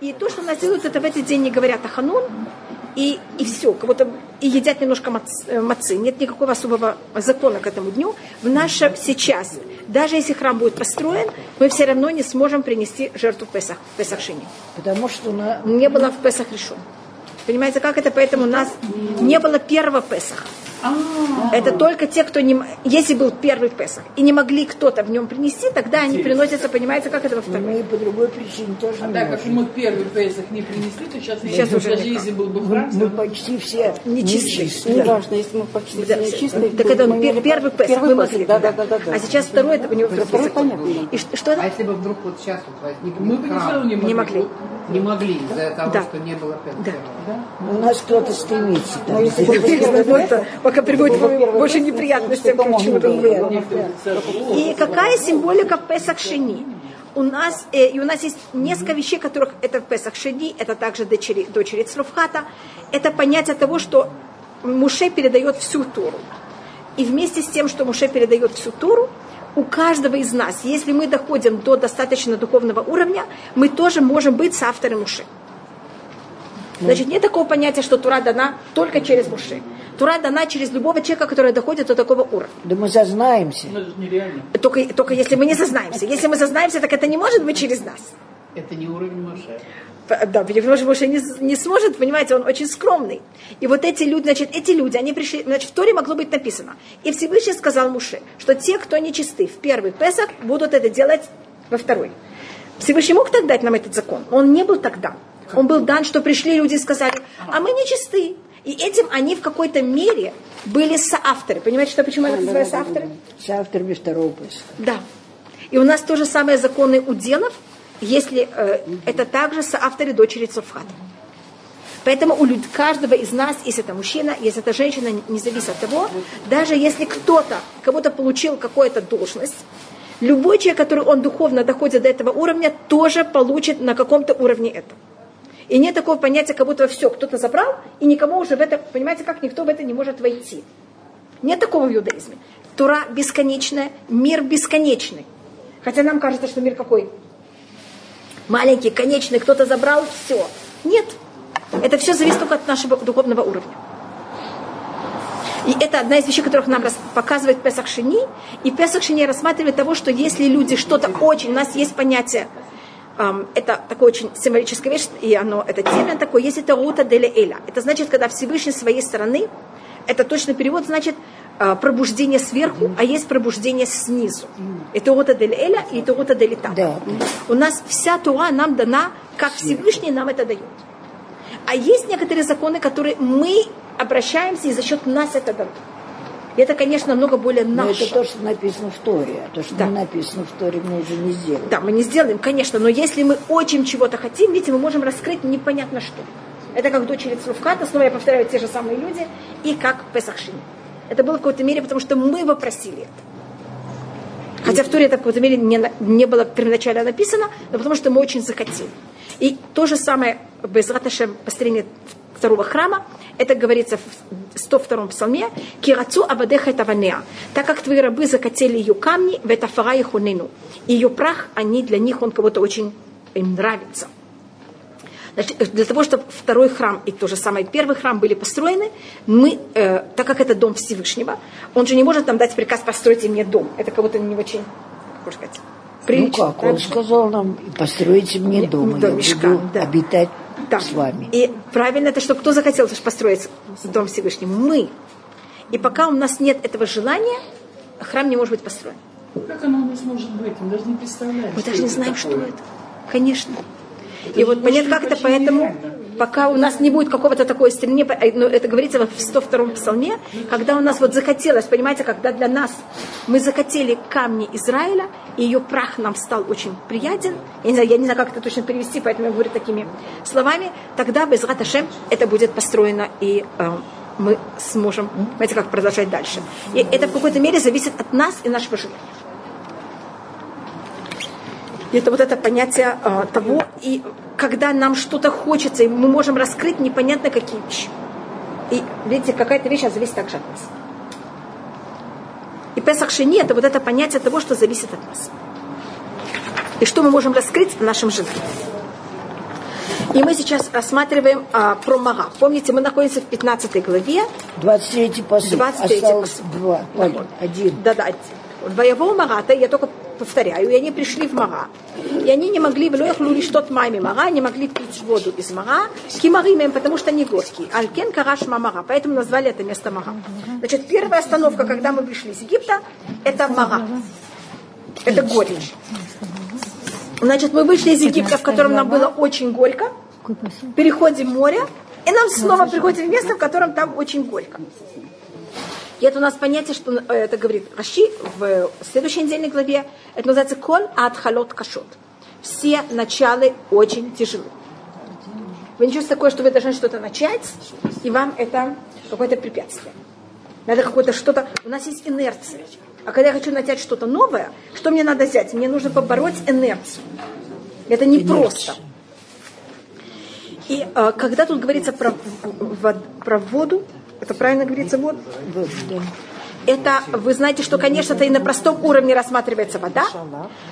И то, что у нас делают, это в этот день не говорят о ханун, и, и все, как будто и едят немножко мацы, мацы. Нет никакого особого закона к этому дню. В наше сейчас, даже если храм будет построен, мы все равно не сможем принести жертву в Песах, в Песах Шини. Потому что на... Не было в Песах решен. Понимаете, как это? Поэтому у нас не было первого Песаха. Это только те, кто не... Если был первый Песах, и не могли кто-то в нем принести, тогда они приносятся, понимаете, как это во второй. Мы по другой причине тоже А так как мы первый Песах не принесли, то сейчас, Сейчас уже даже если был бы храм, мы почти все Нечистые. нечистые. Не важно, если мы почти все чистые. Так то это первый Песах, мы могли. А сейчас второй, это у него Второй понятно. И что, А если бы вдруг вот сейчас вот возник мы бы не могли. не могли из-за того, что не было первого. У нас кто-то стремится. Ну, Пока приводит к больше неприятностям, чем чему-то церкви, И какая символика Песах Шини? У нас, э, и у нас есть несколько вещей, которых это в Песах Шини, это также дочери, дочери Цруфхата. Это понятие того, что Муше передает всю Туру. И вместе с тем, что Муше передает всю Туру, у каждого из нас, если мы доходим до достаточно духовного уровня, мы тоже можем быть соавтором Муше. Значит, нет такого понятия, что Тура дана только через Муше. Тура дана через любого человека, который доходит до такого уровня. Да мы зазнаемся. ну. Только, только если мы не зазнаемся. Если мы зазнаемся, так это не может быть через нас. Это не уровень Моше. П- Да, потому что Моше не, не сможет, понимаете, он очень скромный. И вот эти люди, значит, эти люди, они пришли, значит, в Торе могло быть написано. И Всевышний сказал Муше, что те, кто нечисты в первый Песах, будут это делать во второй. Всевышний мог так дать нам этот закон, но он не был тогда. Он был дан, что пришли люди и сказали, а мы нечисты. И этим они в какой-то мере были соавторы. Понимаете, что, почему это называется соавторы? С авторами второго Песха. Да. И у нас то же самое законы уделов, если э, это также соавторы дочери Цурфхата. Поэтому у люд- каждого из нас, если это мужчина, если это женщина, не зависит от того, даже если кто-то, кого-то получил какую-то должность, любой человек, который он духовно доходит до этого уровня, тоже получит на каком-то уровне это. И нет такого понятия, как будто все, кто-то забрал, и никому уже в это, понимаете, как никто в это не может войти. Нет такого в иудаизме. Тура бесконечная, мир бесконечный. Хотя нам кажется, что мир какой? Маленький, конечный, кто-то забрал, все. Нет. Это все зависит только от нашего духовного уровня. И это одна из вещей, которых нам показывает Песах Шини. И Песах Шини рассматривает того, что если люди что-то очень... У нас есть понятие, это такое очень символическая вещь, и оно, это термин такой, есть это рута деля эля. Это значит, когда Всевышний своей стороны, это точный перевод, значит, э, пробуждение сверху, а есть пробуждение снизу. Это рута деля эля и это рута деля та. Да. У нас вся Тура нам дана, как Всевышний нам это дает. А есть некоторые законы, которые мы обращаемся, и за счет нас это дано. И это, конечно, намного более Но наше. это то, что написано в Торе. А то, что Да. не написано в Торе, мы уже не сделаем. Да, мы не сделаем, конечно, но если мы очень чего-то хотим, видите, мы можем раскрыть непонятно что. Это как дочери Цруфката, снова я повторяю, те же самые люди, и как Песахшини. Это было в какой-то мере, потому что мы попросили это. Хотя в Торе это в какой-то мере не, не было первоначально написано, но потому что мы очень захотели. И то же самое без построение второго храма, это говорится в 102-м псалме, «Кирацу абадеха таванеа», так как твои рабы захотели ее камни, в это фара их унину. Ее прах, они для них, он кого-то очень им нравится. Значит, для того, чтобы второй храм и то же самое первый храм были построены, мы, э, так как это дом Всевышнего, он же не может нам дать приказ построить мне дом. Это кого-то не очень, как сказать, Ну прилично. как, он сказал нам, постройте мне Не- дом, дом, я мешкан, буду да. обитать Да. с вами. И правильно это, что кто захотел построить дом Всевышнему? Мы. И пока у нас нет этого желания, храм не может быть построен. Как оно у нас может быть? Мы даже не представляем. Мы даже не знаем, такое. что это. Конечно. Это и вот понятно, как это, поэтому, нереально. Пока у нас не будет какого-то такой стремления, э, ну, это говорится в 102-м псалме, когда у нас вот захотелось, понимаете, когда для нас мы захотели камни Израиля, и ее прах нам стал очень приятен, я не знаю, я не знаю, как это точно перевести, поэтому я говорю такими словами, тогда без Раташем это будет построено, и э, мы сможем, понимаете, как продолжать дальше. И это в какой-то мере зависит от нас и нашего желания. Это вот это понятие а, того, и когда нам что-то хочется, и мы можем раскрыть непонятно какие вещи. И видите, какая-то вещь зависит также от нас. И Песах Шини это вот это понятие того, что зависит от нас. И что мы можем раскрыть в нашем желании. И мы сейчас рассматриваем а, про Мага. Помните, мы находимся в 15 главе. 23-й посыл. 23-й Осталось посыл. два. Ой, один. Да-да. Воевого Магата, я только повторяю, и они пришли в Мага. И они не могли, в Лоях лули что маме Мага, не могли пить воду из Мага, кимаримем, потому что они горькие. Алькен караш Мага, поэтому назвали это место Мага. Значит, первая остановка, когда мы пришли из Египта, это Мага. Это горечь. Значит, мы вышли из Египта, в котором нам было очень горько, переходим море, и нам снова приходим в место, в котором там очень горько. И это у нас понятие, что э, это говорит Раши в следующей недельной главе. Это называется кон халот кашот. Все началы очень тяжелы. Вы не чувствуете такое, что вы должны что-то начать, и вам это какое-то препятствие. Надо какое-то что-то... У нас есть инерция. А когда я хочу начать что-то новое, что мне надо взять? Мне нужно побороть инерцию. Это не просто. И э, когда тут говорится про, про воду, это правильно говорится вот, это, вы знаете, что, конечно, это и на простом уровне рассматривается вода,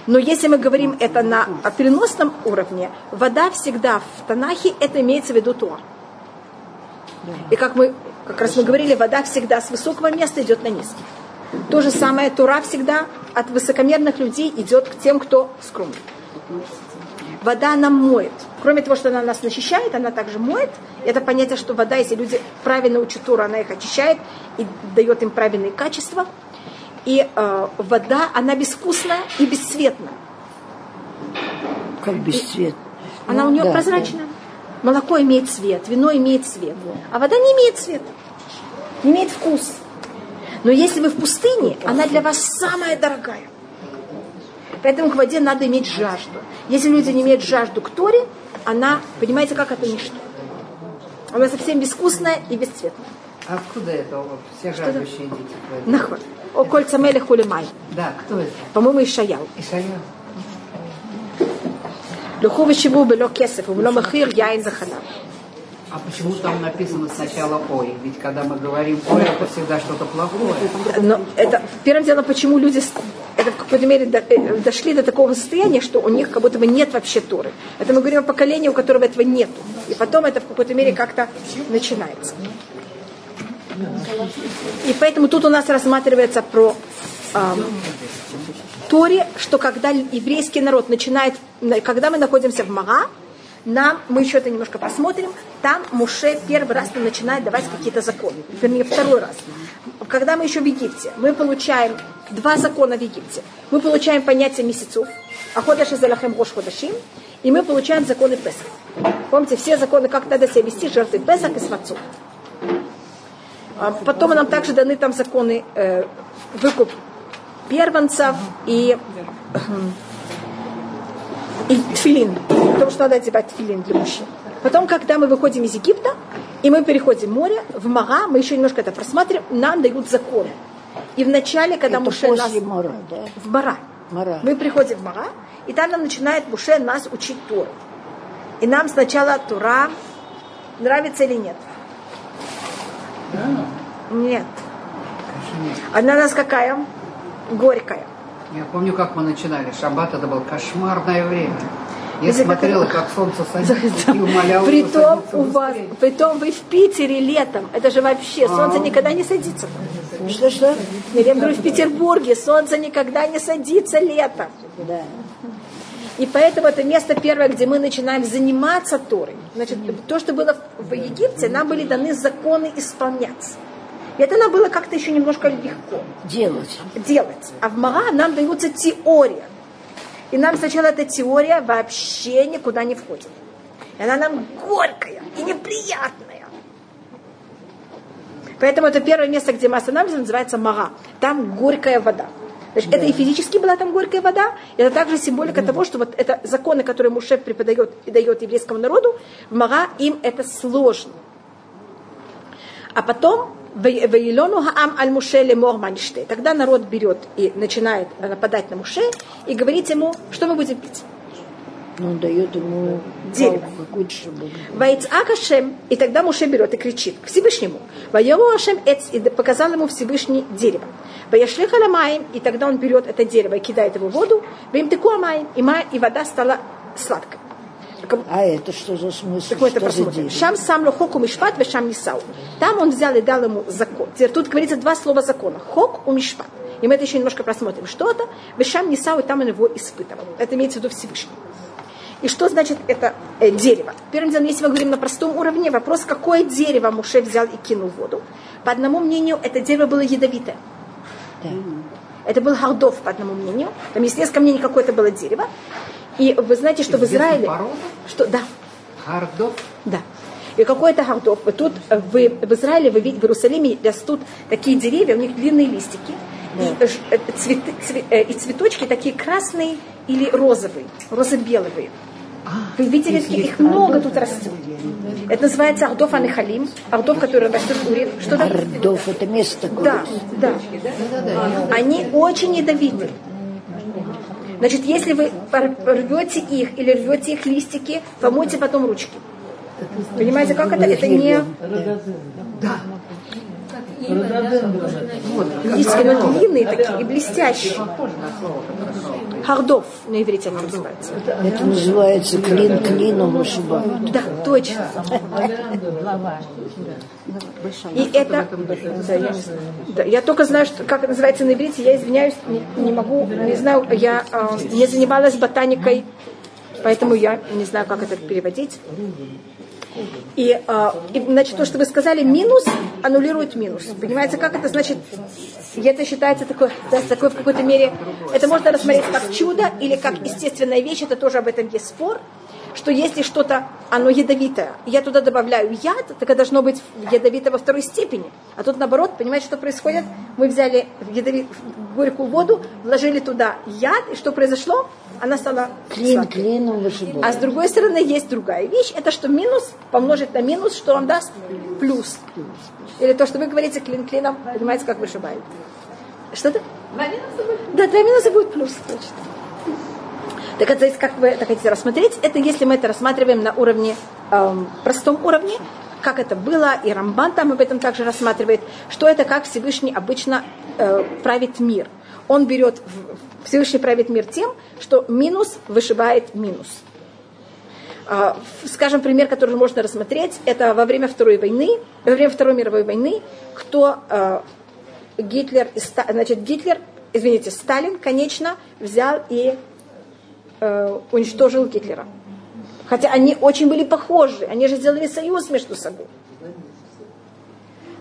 но если мы говорим это на переносном уровне, вода всегда в Танахе, это имеется в виду Туар. И как мы, как раз мы говорили, вода всегда с высокого места идет на низкий. То же самое Тура всегда от высокомерных людей идет к тем, кто скромный. Вода она моет. Кроме того, что она нас начищает, она также моет. Это понятие, что вода, если люди правильно учат Туру, она их очищает и дает им правильные качества. И э, вода, она безвкусная и бесцветная. Как бесцвет. Она у нее да, прозрачная. Молоко имеет цвет, вино имеет цвет. А вода не имеет цвета, не имеет вкус. Но если вы в пустыне, она для вас самая дорогая. Поэтому к воде надо иметь жажду. Если люди не имеют жажду к Торе, она, понимаете, как это ничто. Она совсем безвкусная и бесцветная. А Откуда это все жаждущие дети? Нахуй. О кольца мели хулимай. Да, кто это? По-моему, Ишаял. Исайя. Луху вещеву бело кесов, бело махир, яин заханав. А почему там написано сначала «ой»? Ведь когда мы говорим «ой», это всегда что-то плохое. Но это первым делом, почему люди это в какой-то мере э, дошли до такого состояния, что у них как будто бы нет вообще Торы. Это мы говорим о поколении, у которого этого нет. И потом это в какой-то мере как-то начинается. И поэтому тут у нас рассматривается про ам, Торе, что когда еврейский народ начинает, на- когда мы находимся в Мага, нам, мы еще это немножко посмотрим, там Муше первый раз начинает давать какие-то законы. Вернее, второй раз. Когда мы еще в Египте, мы получаем два закона в Египте. Мы получаем понятие месяцев, Аходаш и Залахем Рош Ходашим, и мы получаем законы Песах. Помните, все законы, как надо себя вести, жертвы Песах и Свацов. А Потом нам также даны там законы э, выкуп первенцев и, и тфилин. Потому что надо одевать тфилин для мужчин. Потом, когда мы выходим из Египта, и мы переходим море, в Мага, мы еще немножко это просматриваем, нам дают законы. И вначале, когда Это Муше нас... Мара, да? В Мара. Мара. Мы приходим в Мара, и там нам начинает Муше нас учить Тору. И нам сначала Тура нравится или нет? Нет. Она у нас какая? Горькая. Я помню, как мы начинали. Шаббат это было кошмарное время. Я Это как- смотрела, как солнце садится, и умоляла Притом у вас, притом вы в Питере летом. Это же вообще, солнце никогда не садится. Что, что? Я говорю, в Петербурге солнце никогда не садится летом. Да. И поэтому это место первое, где мы начинаем заниматься Торой. Значит, то, что было в Египте, нам были даны законы исполнять. И это нам было как-то еще немножко легко Делать. делать. А в Мара нам дается теория. И нам сначала эта теория вообще никуда не входит. И она нам горькая и неприятная. Поэтому это первое место, где мы останавливаемся, называется Мара. Там горькая вода. Значит, Это и физически была там горькая вода, это также символика того, что вот это законы, которые Муше преподает и дает еврейскому народу, в Мара им это сложно. А потом Ваилену Хаам аль Муше лемор маниште. Тогда народ берет и начинает нападать на Муше и говорит ему, что мы будем пить. Ну, он дает ему Дерево. палку какую-то, чтобы... Вайцак Ашем, и тогда Муше берет и кричит к Всевышнему. Ваеву Ашем Эц, и показал ему Всевышний дерево. Ваяшлих Аламаем, и тогда он берет это дерево и кидает его в воду. Ваим теку Амаем, и, ма- и вода стала сладкой. А это что за смысл? Так мы это посмотрим. Шам сам хоку мишпат, вешам мисау. Там он взял и дал ему закон. Теперь тут говорится два слова закона. Хок у мишпат. И мы это еще немножко просмотрим. Что это? Вешам мисау, и там он его испытывал. Это имеется в виду Всевышний. И что значит это э, дерево? Первым делом, если мы говорим на простом уровне, вопрос, какое дерево Муше взял и кинул в воду. По одному мнению, это дерево было ядовитое. Да. Это был Хардов, по одному мнению. Там есть несколько мнений, какое это было дерево. И вы знаете, что в Израиле... порода? Что, да, Хардов. да. И какой это Хардов? Вот тут э, в, в Израиле, вы видите, в Иерусалиме растут такие деревья, у них длинные листики. И, ж- э, э, и цветочки такие красные или розовые, розовелые. Вы видели, Их их, много тут растет. Это называется Ардов Анихалим, Ардов, который растет Уре. Что там? Ордов, это место такое. Да, да. Они очень ядовиты. Значит, если вы рвете их или рвете их листики, помойте потом ручки. Понимаете, как это? Это не но длинные такие и блестящие. Хардов на иврите это называется. Это называется клин клином вышибают. Да, точно. И это, да, я. Да, я только знаю, что, как это называется на иврите, я извиняюсь, не, не могу, не знаю, я э, не занималась ботаникой, поэтому я не знаю, как это переводить. И, э, и, значит, то, что вы сказали, минус аннулирует минус. Понимаете, как это значит? Это считается такой, да, такой в какой-то мере, это можно рассмотреть как чудо или как естественная вещь, это тоже об этом есть спор, что если что-то, оно ядовитое, я туда добавляю яд, так это должно быть ядовито во второй степени. А тут наоборот, понимаете, что происходит? Мы взяли ядови- горькую воду, вложили туда яд, и что произошло? Она стала Клин сладкой. клином вышибают. А с другой стороны есть другая вещь, это что минус помножить на минус, что он даст плюс. Или то, что вы говорите клин клином, понимаете, как вышибает. Что-то? Да, два минуса будет плюс, точно. Так это как вы это хотите рассмотреть, это если мы это рассматриваем на уровне, эм, простом уровне, как это было, и Рамбан там об этом также рассматривает, что это как Всевышний обычно э, правит мир. Он берет, в- Всевышний правит мир тем, что минус вышибает минус. А, Скажем, пример, который можно рассмотреть, это во время Второй войны, во время Второй мировой войны, кто э, Гитлер, значит, Гитлер, извините, Сталин, конечно, взял и э, уничтожил Гитлера. Хотя они очень были похожи, они же сделали союз между собой.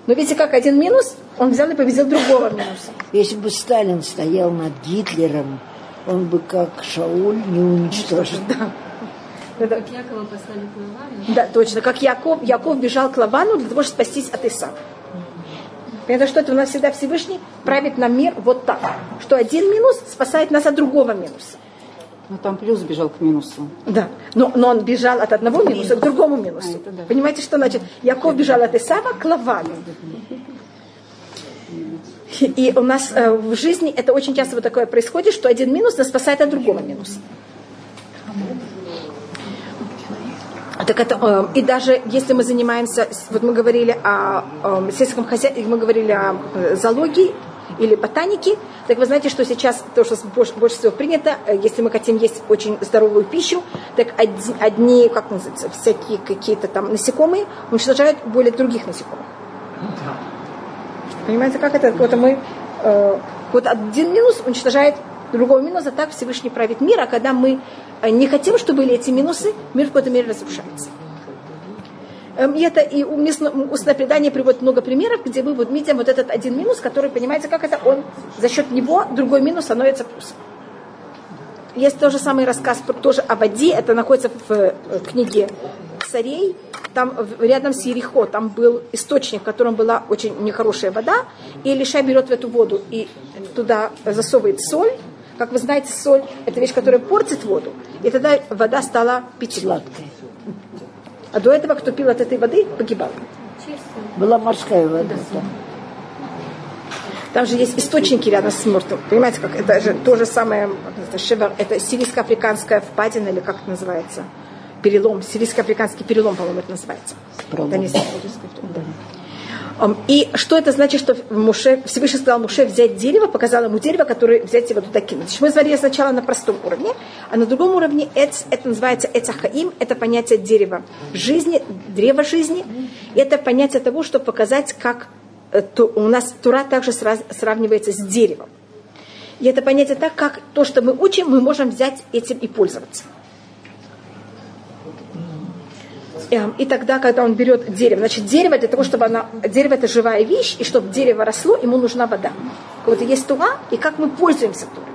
Но видите, как один минус, он взял и победил другого минуса. Если бы Сталин стоял над Гитлером, он бы как Шауль не уничтожил. Это- Как Якова послали к Лавану, Да, точно. Как Яков, Яков бежал к Лавану для того, чтобы спастись от Исава. Понятно, что это у нас всегда Всевышний правит нам мир вот так. Что один минус спасает нас от другого минуса. Ну там плюс бежал к минусу. Да, но, но он бежал от одного минуса к другому минусу. А, да. Понимаете, что значит? Яков бежал от Исава к Лавану. И у нас э, в жизни это очень часто вот такое происходит, что один минус нас спасает от другого минуса. Так это, э, и даже если мы занимаемся, вот мы говорили о, э, сельском хозяйстве, мы говорили о э, зоологии или ботанике, так вы знаете, что сейчас то, что больше, больше всего принято, э, если мы хотим есть очень здоровую пищу, так одни, одни как называется, всякие какие-то там насекомые уничтожают более других насекомых. Понимаете, как это? Вот мы, э, вот один минус уничтожает другого минуса, так Всевышний правит мир, а когда мы э, не хотим, чтобы были эти минусы, мир в какой-то мере разрушается. Эм, И это и устное предание приводит много примеров, где мы вот видим вот этот один минус, который, понимаете, как это он за счет него другой минус становится плюсом. Есть тоже самый рассказ тоже о воде, это находится в э, книге царей, там в- рядом с Ерехо, там был источник, в котором была очень нехорошая вода, и Илиша берет в эту воду и туда засовывает соль. Как вы знаете, соль – это вещь, которая портит воду, и тогда вода стала питьевой. Сладкое. А до этого, кто пил от этой воды, погибал. Была морская вода. да. Там же есть источники рядом с мертвым. Понимаете, как это же то же самое, это, шевер- это сирийско-африканская впадина, или как это называется? Перелом, сирийско-африканский перелом, по-моему, это называется. Пролом. Да, не да. И что это значит, что Муше, Всевышний сказал Муше взять дерево, показал ему дерево, которое взять его туда кинуть. Значит, мы смотрели сначала на простом уровне, а на другом уровне эц, это называется эцахаим, это понятие дерева жизни, древа жизни. И это понятие того, чтобы показать, как э, то- у нас Тура также сра- сравнивается с деревом. И это понятие так, как то, что мы учим, мы можем взять этим и пользоваться. Эм, И тогда, когда он берет дерево, значит, дерево для того, чтобы она, дерево это живая вещь, и чтобы дерево росло, ему нужна вода. Вот есть тура, и как мы пользуемся турой.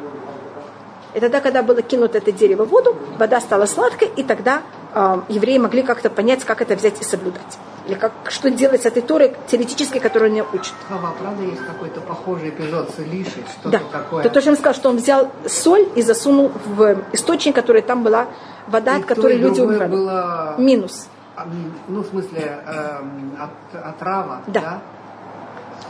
И тогда, когда было кинуто это дерево в воду, вода стала сладкой, и тогда э, евреи могли как-то понять, как это взять и соблюдать. Или как, что делать с этой турой теоретической, которую они учат. Хава, правда, есть какой-то похожий эпизод с Илишей, что-то Да. такое? То, то, что я вам сказала, что он взял соль и засунул в источник, который там была вода, И от то, которой люди умирали. было, Минус. А, ну, в смысле, эм, от, отрава, Да. да?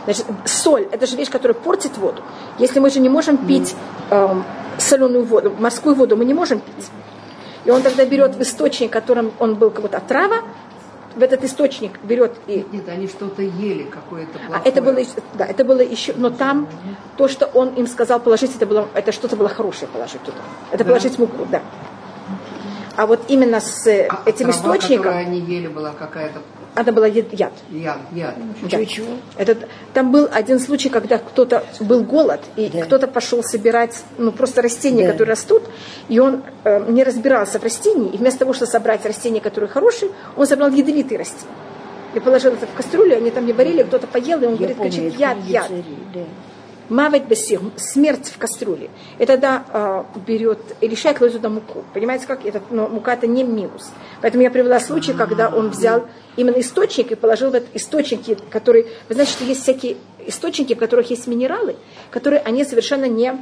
Значит, соль – это же вещь, которая портит воду. Если мы же не можем пить эм, соленую воду, морскую воду мы не можем пить. И он тогда берет в источник, которым он был как будто отрава, в этот источник берет и Нет, они что-то ели, какое-то А плохое. это было, да, это было еще, но там то, что он им сказал положить, это было, это что-то было хорошее положить туда. Это Да? положить муку, да. А вот именно с э, А этим трава, источником, которую они ели, была какая-то это была яд. яд. яд, яд. Да. Этот, там был один случай, когда кто-то был голод, и Да. кто-то пошел собирать ну, просто растения, Да. которые растут, и он э, не разбирался в растении, и вместо того, чтобы собрать растения, которые хорошие, он собрал ядовитые растения. И положил это в кастрюлю, они там не варили, кто-то поел, и он Я говорит, помню, кричит, это яд, яд. да. Мавать бесир, смерть в кастрюле. И тогда э, берет и решает кладет туда муку. Понимаете, как это? Но мука это не минус. Поэтому я привела случай, когда он взял именно источник и положил в этот источники, которые... Вы знаете, что есть всякие источники, в которых есть минералы, которые они совершенно не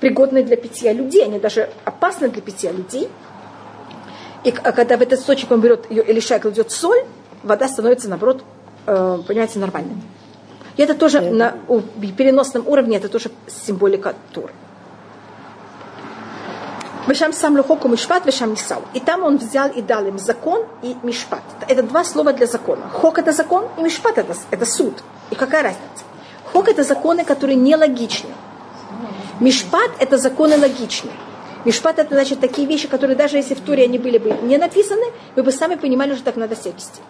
пригодны для питья людей, они даже опасны для питья людей. И а когда в этот источник он берет ее, Илиша кладет соль, вода становится, наоборот, э, понимаете, нормальной. И это тоже на у- переносном уровне, это тоже символика Тур. Вешам сам лухоку мишпат, вешам нисал. И там он взял и дал им закон и мишпат. Это два слова для закона. Хок это закон, и мишпат это, это суд. И какая разница? Хок это законы, которые нелогичны. Мишпат это законы логичные. Мишпат это значит такие вещи, которые даже если в Туре они были бы не написаны, вы бы сами понимали, что так надо себя вести.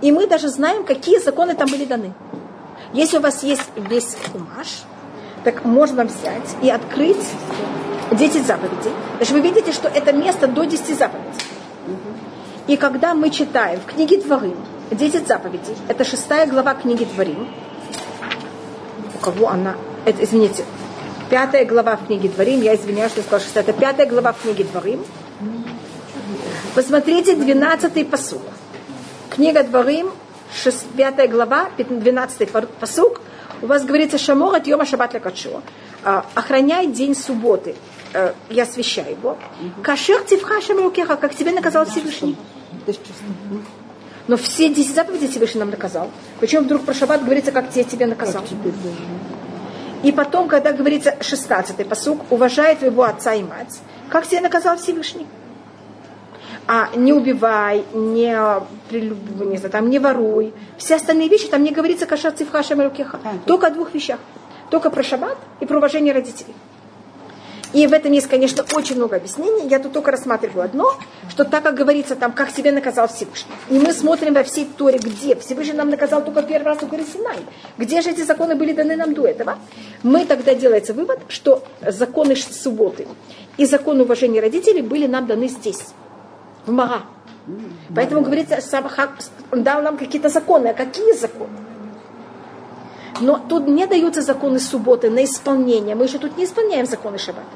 И мы даже знаем, какие законы там были даны. Если у вас есть весь кумаш, так можно взять и открыть 10 заповедей. Значит, вы видите, что это место до 10 заповедей. И когда мы читаем в книге Дворим 10 заповедей, это шестая глава книги Дворим, у кого она, это, извините, пятая глава в книге Дворим, я извиняюсь, что я сказала шестая, это пятая глава в книге Дворим. Посмотрите 12-й посуд. Книга Дворим, 6, 5 глава, 12 посук, у вас говорится «Шамор от Йома Шаббат Лекачо». А, Охраняй день субботы э, и освящай его. Кашер тивха шамрукеха, как тебе наказал Всевышний. Но все 10 заповедей Всевышний нам наказал. Почему вдруг про шаббат говорится, как тебе, тебе наказал? И потом, когда говорится 16-й посук, уважай твоего отца и мать, как тебе наказал Всевышний? А не убивай, не, прелюб- не, знаю, там, не воруй. Все остальные вещи, там не говорится кашар цифха шамарукеха. Только о двух вещах. Только про шаббат и про уважение родителей. И в этом есть, конечно, очень много объяснений. Я тут только рассматриваю одно, что так как говорится там, как тебе наказал Всевышний. И мы смотрим во всей Торе, где Всевышний нам наказал только первый раз у горы Синай. Где же эти законы были даны нам до этого? Мы тогда делается вывод, что законы субботы и законы уважения родителей были нам даны здесь, в Мара. Поэтому говорится, он дал нам какие-то законы. А какие законы? Но тут не даются законы субботы на исполнение. Мы же тут не исполняем законы шаббата.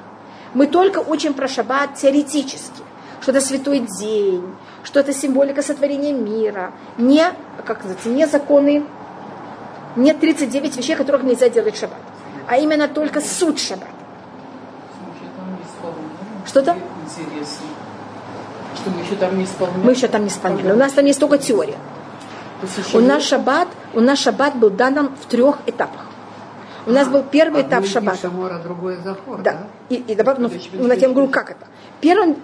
Мы только учим про шаббат теоретически. Что это святой день, что это символика сотворения мира. Не, как называется, не законы, не 39 вещей, которых нельзя делать в шаббат. А именно только суть шаббата. Слушай, там не исполнено. Что там? Интересно. Что мы еще там не исполняем. Мы еще там не исполняли. У нас там есть только теория. У нас шаббат, у нас шаббат был дан нам в трех этапах. У нас был первый этап шаббата. Шамор, а другое Захор, Да. да? И, и добавь, ну, ну, я тебе говорю, как это. Первый,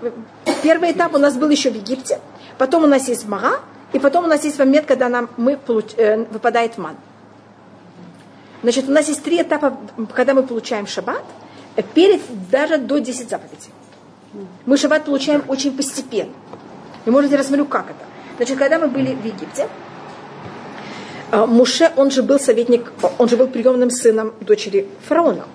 первый этап у нас был еще в Египте. Потом у нас есть Мара. И потом у нас есть момент, когда нам мы получ- э, выпадает ман. Значит, у нас есть три этапа, когда мы получаем шаббат, э, перед даже до 10 заповедей. Мы шаббат получаем очень постепенно. И можете рассмотрю, как это. Значит, когда мы были в Египте, э, Муше, он же был советник, он же был приемным сыном дочери фараона.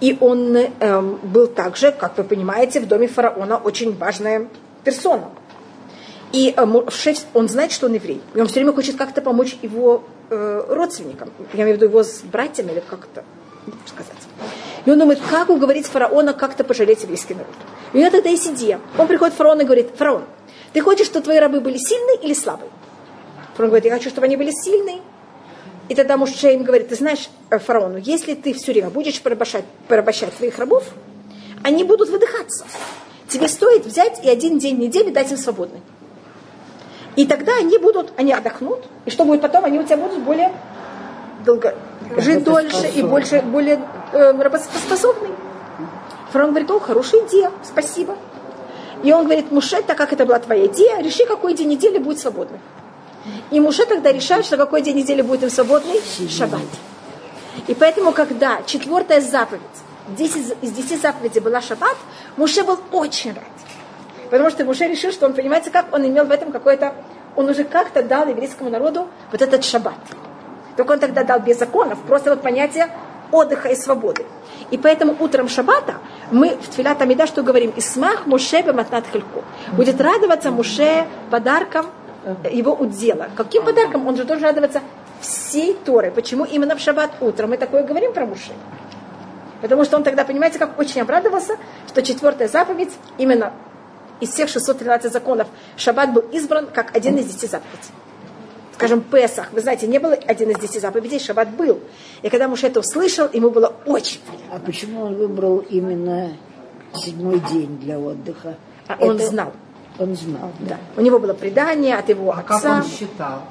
И он эм, был также, как вы понимаете, в доме фараона очень важная персона. И э, му- шеф, он знает, что он еврей. И он все время хочет как-то помочь его э, родственникам. Я имею в виду его с братьями, или как это сказать. И он думает, как уговорить фараона как-то пожалеть еврейский народ. И у него тогда есть идея. Он приходит к фараону и говорит, фараон, ты хочешь, чтобы твои рабы были сильные или слабые? Фараон говорит, я хочу, чтобы они были сильные. И тогда Муше им говорит, ты знаешь, э, фараону, если ты все время будешь порабощать, порабощать своих рабов, они будут выдыхаться. Тебе стоит взять и один день в неделю дать им свободный. И тогда они будут, они отдохнут, и что будет потом, они у тебя будут более долго жить дольше и больше, более э, работоспособны. Фараон говорит, о, хорошая идея, спасибо. И он говорит, Муше, так как это была твоя идея, реши, какой день недели будет свободный. И Муше тогда решает, что какой день недели будет им свободный? Шаббат. И поэтому, когда четвертая заповедь, 10 из 10 заповедей была шаббат, Муше был очень рад. Потому что Муше решил, что он, понимаете, как он имел в этом какое-то... Он уже как-то дал еврейскому народу вот этот шаббат. Только он тогда дал без законов, просто вот понятие отдыха и свободы. И поэтому утром шаббата мы в Тфилат Амида что говорим? Исмах Муше бематнат хильку. Будет радоваться Муше подарком его удела. Каким подарком? Он же должен радоваться всей Торы. Почему именно в шаббат утром? Мы такое говорим про Муше. Потому что он тогда, понимаете, как очень обрадовался, что четвертая заповедь именно из всех 613 законов шаббат был избран как один из десяти заповедей. Скажем, Песах, вы знаете, не было один из десяти заповедей, шаббат был. И когда Муж это услышал, ему было очень приятно. А почему он выбрал именно седьмой день для отдыха? А он Это знал. Он знал, да. Да. У него было предание от его А как отца. он считал?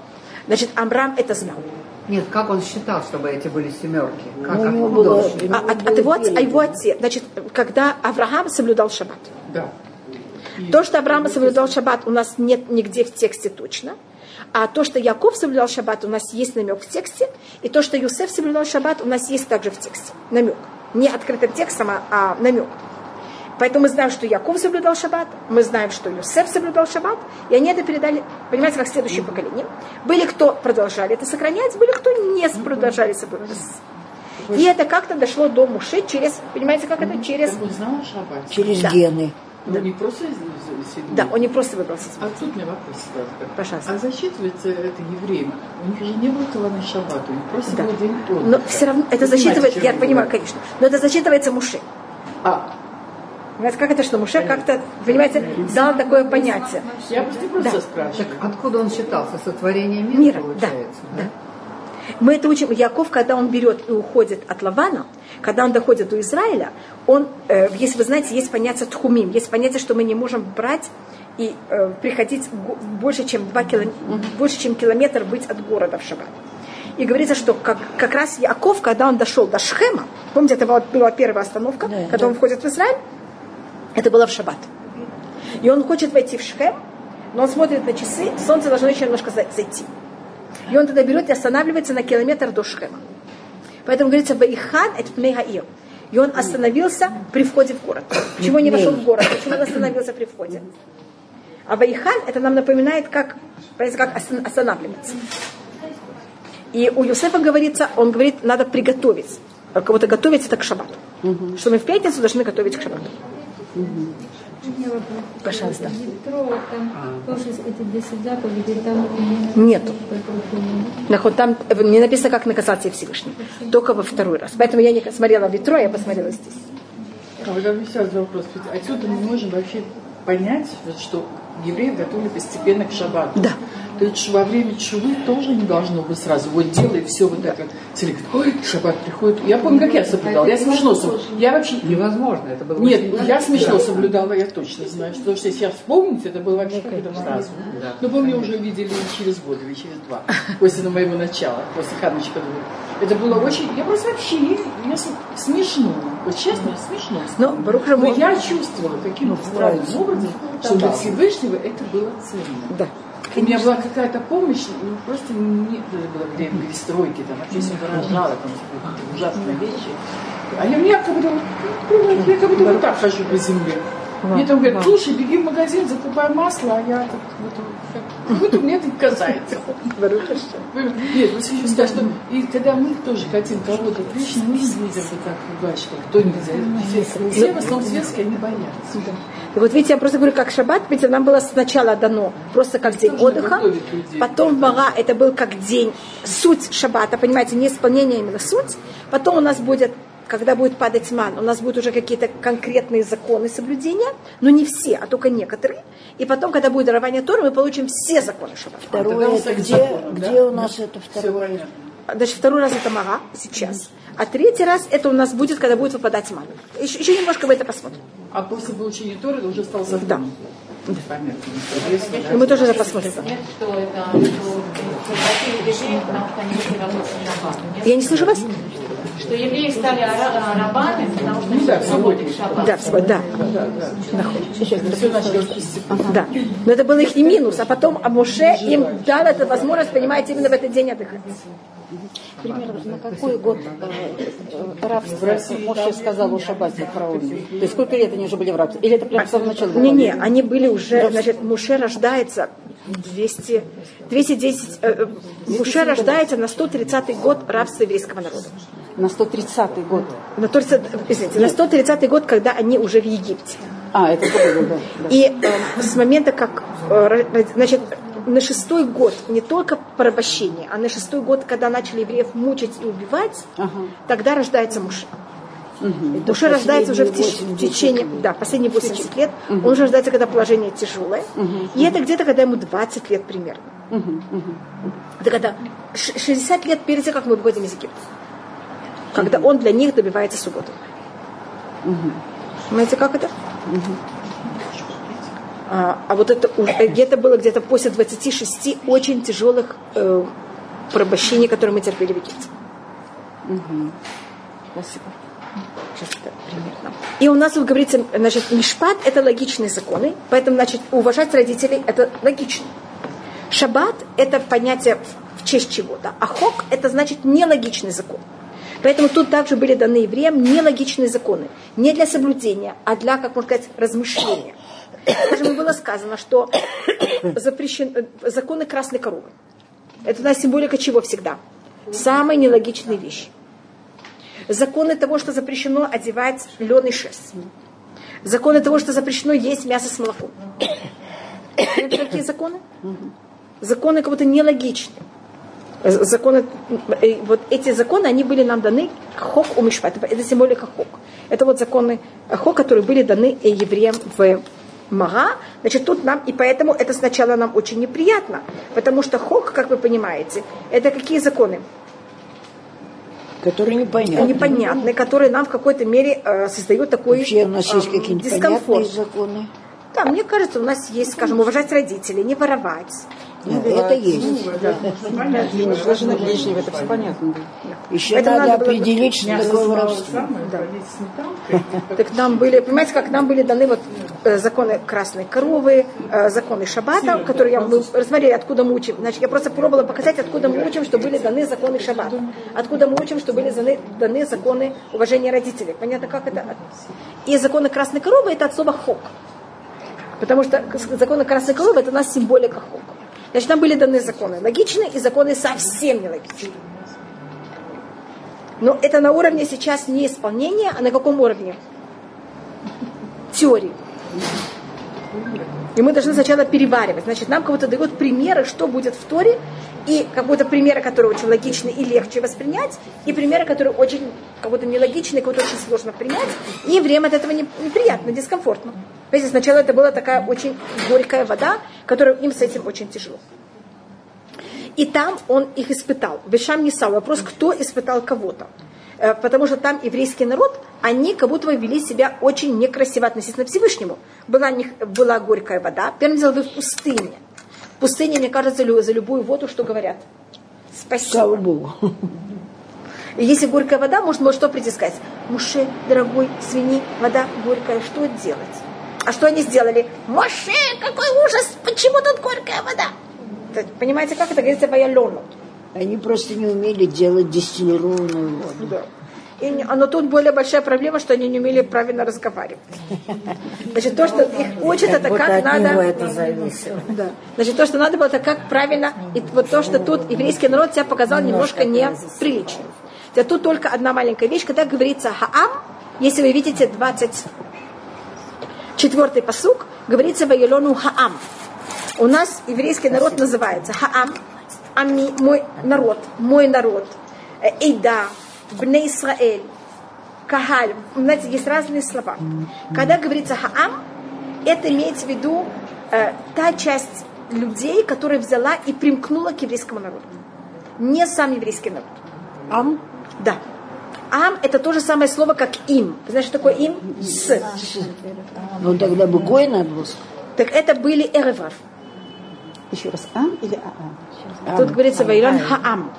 Значит, Амрам это знал. Нет, как он считал, чтобы эти были семерки? Как, Ну, у него откуда было- он? А, от, от его отца, а его отец, значит, когда Авраам соблюдал шаббат. Да. То, что Авраам соблюдал шаббат, у нас нет нигде в тексте точно. А то, что Яков соблюдал шаббат, у нас есть намек в тексте. И то, что Юсеф соблюдал шаббат, у нас есть также в тексте. Намек. Не открытым текстом, а, а намек. Поэтому мы знаем, что Яков соблюдал шаббат, мы знаем, что Юсеф соблюдал шаббат, и они это передали, понимаете, как следующее поколение. Были, кто продолжали это сохранять, были, кто не продолжали соблюдать. И это как-то дошло до Муше через, понимаете, как это? Через... Через Да. гены. Ну, не просто из- из- из седьмой. Да, он не просто выбрал седьмой. А тут у меня вопрос сразу. Пожалуйста. А засчитывается это евреям? У них же не было Талана Шаббат, у них просто Да. был день отдыха. Но все равно это засчитывает, я понимаю, конечно, но это засчитывается Муше. А, Понимаете, как это, что Муше как-то, понимаете, дал такое понятие. я просто Да. спрашиваю. Так откуда он считался? Сотворение мира, Мира, да, получается? да. Мы это учим. Яков, когда он берет и уходит от Лавана, когда он доходит до Израиля, он, э, если вы знаете, есть понятие тхумим, есть понятие, что мы не можем брать и э, приходить больше, чем два кило, больше, чем километр быть от города в шаббат. И говорится, что как, как раз Яков, когда он дошел до Шхема, помните, это была, была первая остановка, Да, когда да. он входит в Израиль, это было в шаббат. И он хочет войти в Шхем, но он смотрит на часы, солнце должно еще немножко за- зайти. И он тогда берет и останавливается на километр до Шхема. Поэтому говорится, Ваихан это Пнейгаир. И он остановился при входе в город. Почему не вошел в город? Почему он остановился при входе? А Ваихан это нам напоминает, как, как остан- останавливаться. И у Юсефа говорится, он говорит, надо приготовить. Кого-то готовить это к шаббату. Что мы в пятницу должны готовить к шаббату. Пожалуйста. Ятро, там тоже эти 10 заповедей, там Нету. Нет. Там э, не написано, как наказать Всевышний. Только во второй раз. Поэтому я не смотрела в ветро, я посмотрела здесь. А вот у меня сразу вопрос. Ведь отсюда мы можем вообще понять, что евреи готовили постепенно к шаббату. Да. То есть во время чувы тоже не должно быть сразу. Вот делай все вот это. Все говорят, ой, шаббат приходит. Я помню, как я соблюдала. Я смешно соблюдала. Я вообще... Невозможно, это было Нет, я смешно соблюдала, я точно знаю. Что, что сейчас вспомнить, это было вообще как-то сразу. Но помню, уже видели через год или через два, после моего начала, после Ханочка. Это было очень... Я просто вообще... Мне с- смешно. Вот честно, смешно. Но же Но я чувствовала каким-то странным образом. что для Всевышнего это было ценно. Да. У меня была какая-то помощь, ну, просто не это было время перестройки, там вообще все выражало, там какие-то ужасные вещи. А я, я как будто, вот, я как будто вот так хожу по земле. Мне там говорят, слушай, беги в магазин, закупай масло, а я так вот, как будто мне это касается. Нет, вы хочу сказать, что и когда мы тоже хотим кого-то отвлечь, мы не будем вот так ругать, что кто нельзя. Все, все в основном светские, они боятся. И вот видите, я просто говорю, как шаббат, видите, нам было сначала дано просто как день отдыха, потом мага это был как день, суть шаббата, понимаете, не исполнение, а именно суть. Потом у нас будет, когда будет падать ман, у нас будут уже какие-то конкретные законы соблюдения, но не все, а только некоторые. И потом, когда будет дарование Торы, мы получим все законы шаббата. Второе, тогда это где, законом, да? где у нас это Все второе? понятно. Значит, второй раз это мага сейчас. А третий раз это у нас будет, когда будет выпадать ман. Еще, еще немножко мы это посмотрим. А после получения Торы это уже стал закон. Да. Понятно. И мы тоже это посмотрим. Это Я не слышу вас? Что евреи стали ара- рабами, потому что они да, в шаббат. Да, всего, да. все началось постепенно. Да. Но это был их и минус. А потом а Моше им дал эту возможность, понимаете, именно в этот день отдыхать. Примерно на какой год э, рабство Моше сказал о шаббате фараоне? То есть сколько лет они уже были в рабстве? Или это прямо с самого начала? было? Не-не, они были уже, значит, Муше рождается 200, 210, э, э, Муше рождается на 130 год рабства еврейского народа. На 130 год. На 130, извините, на 130 год, когда они уже в Египте. А, это год, да. да. И э, с момента, как, э, значит, на шестой год не только порабощение, а на шестой год, когда начали евреев мучить и убивать, Ага. тогда рождается Муше. Муше рождается уже в, теш- в течение, да, последние 80 лет. Он уже рождается, когда положение тяжелое. И это где-то, когда ему 20 лет примерно. Это когда ш- 60 лет перед тем, как мы выходим из Египта. Когда он для них добивается субботы. Понимаете, как это? А, а вот это уже- где-то было где-то после 26 очень тяжелых э, порабощений, которые мы терпели в Египте. Спасибо. Сейчас это примерно. И у нас вот говорится, значит, мишпат – это логичные законы, поэтому, значит, уважать родителей – это логично. Шаббат – это понятие в честь чего-то, а хок – это значит нелогичный закон. Поэтому тут также были даны евреям нелогичные законы. Не для соблюдения, а для, как можно сказать, размышления. Скажем, было сказано, что запрещен, э, законы красной коровы. Это у нас символика чего всегда? Самые нелогичные вещи. Законы того, что запрещено одевать лен и шерсть. Законы того, что запрещено есть мясо с молоком. Понимаете, какие законы? Законы как будто нелогичны. Законы, э, вот эти законы, они были нам даны хок у мишпат. Это символика хок. Это вот законы хок, которые были даны э, евреям в Мага. Значит, тут нам, и поэтому это сначала нам очень неприятно, потому что хок, как вы понимаете, это какие законы? Которые непонятны. непонятные, которые нам в какой-то мере э, создают такой Вообще у нас есть э, какие-нибудь дискомфорт. законы. Да, мне кажется, у нас есть, скажем, уважать родителей, не воровать. Ну, это есть. Сложно ближнего, это все понятно. Еще Это надо, определить, что такое воровство. сметанкой. Так нам были, понимаете, как нам были даны вот э, законы красной коровы, э, законы шаббата, которые я, мы рассмотрели, откуда мы учим. Значит, я просто пробовала показать, откуда мы учим, что были даны законы шаббата. Откуда мы учим, что были даны, даны законы уважения родителей. Понятно, как это? И законы красной коровы это от слова хок. Потому что законы красной коровы это у нас символика хок. Значит, нам были даны законы логичные и законы совсем нелогичные. Но это на уровне сейчас не исполнения, а на каком уровне? Теории. И мы должны сначала переваривать. Значит, нам кого-то дают примеры, что будет в Торе, и как будто примеры, которые очень логичны и легче воспринять, и примеры, которые очень как будто нелогичны, кого-то очень сложно принять, и время от этого не- неприятно, дискомфортно. Понимаете, сначала это была такая очень горькая вода, которая им с этим очень тяжело. И там он их испытал. Вешам не сал. Вопрос, кто испытал кого-то. Э, Потому что там еврейский народ, они как будто бы вели себя очень некрасиво относительно Всевышнему. Была, них, была горькая вода. Первым делом вы в пустыне. В пустыне, мне кажется, за любую воду, что говорят? Спасибо. Слава Богу. И если горькая вода, может, может что прийти сказать? Муше, дорогой, свини, вода горькая, что делать? А что они сделали? Моше, какой ужас! Почему тут горькая вода? Понимаете, как это говорится ваялену? Они просто не умели делать дистиллированную воду. Да. И, а, но тут более большая проблема, что они не умели правильно разговаривать. Значит, то, что их учат, это как надо... Да. Значит, то, что надо было, это как правильно. И вот то, что тут еврейский народ себя показал немножко неприличным. Тут только одна маленькая вещь, когда говорится хаам, если вы видите 24-й посук, говорится ваелену хаам. У нас еврейский народ называется хаам, ами, мой народ, мой народ, Эйда, Бне Исраэль, Кагаль. Знаете, есть разные слова. Когда говорится хаам, это имеется в виду э, та часть людей, которая взяла и примкнула к еврейскому народу. Не сам еврейский народ. Ам? Да. Ам это то же самое слово, как им. Вы знаете, что такое им? С. Ну тогда бы Гой надо было. Так это были эревар. Еще раз, ам или аам? Тут говорится Вайран Хаам.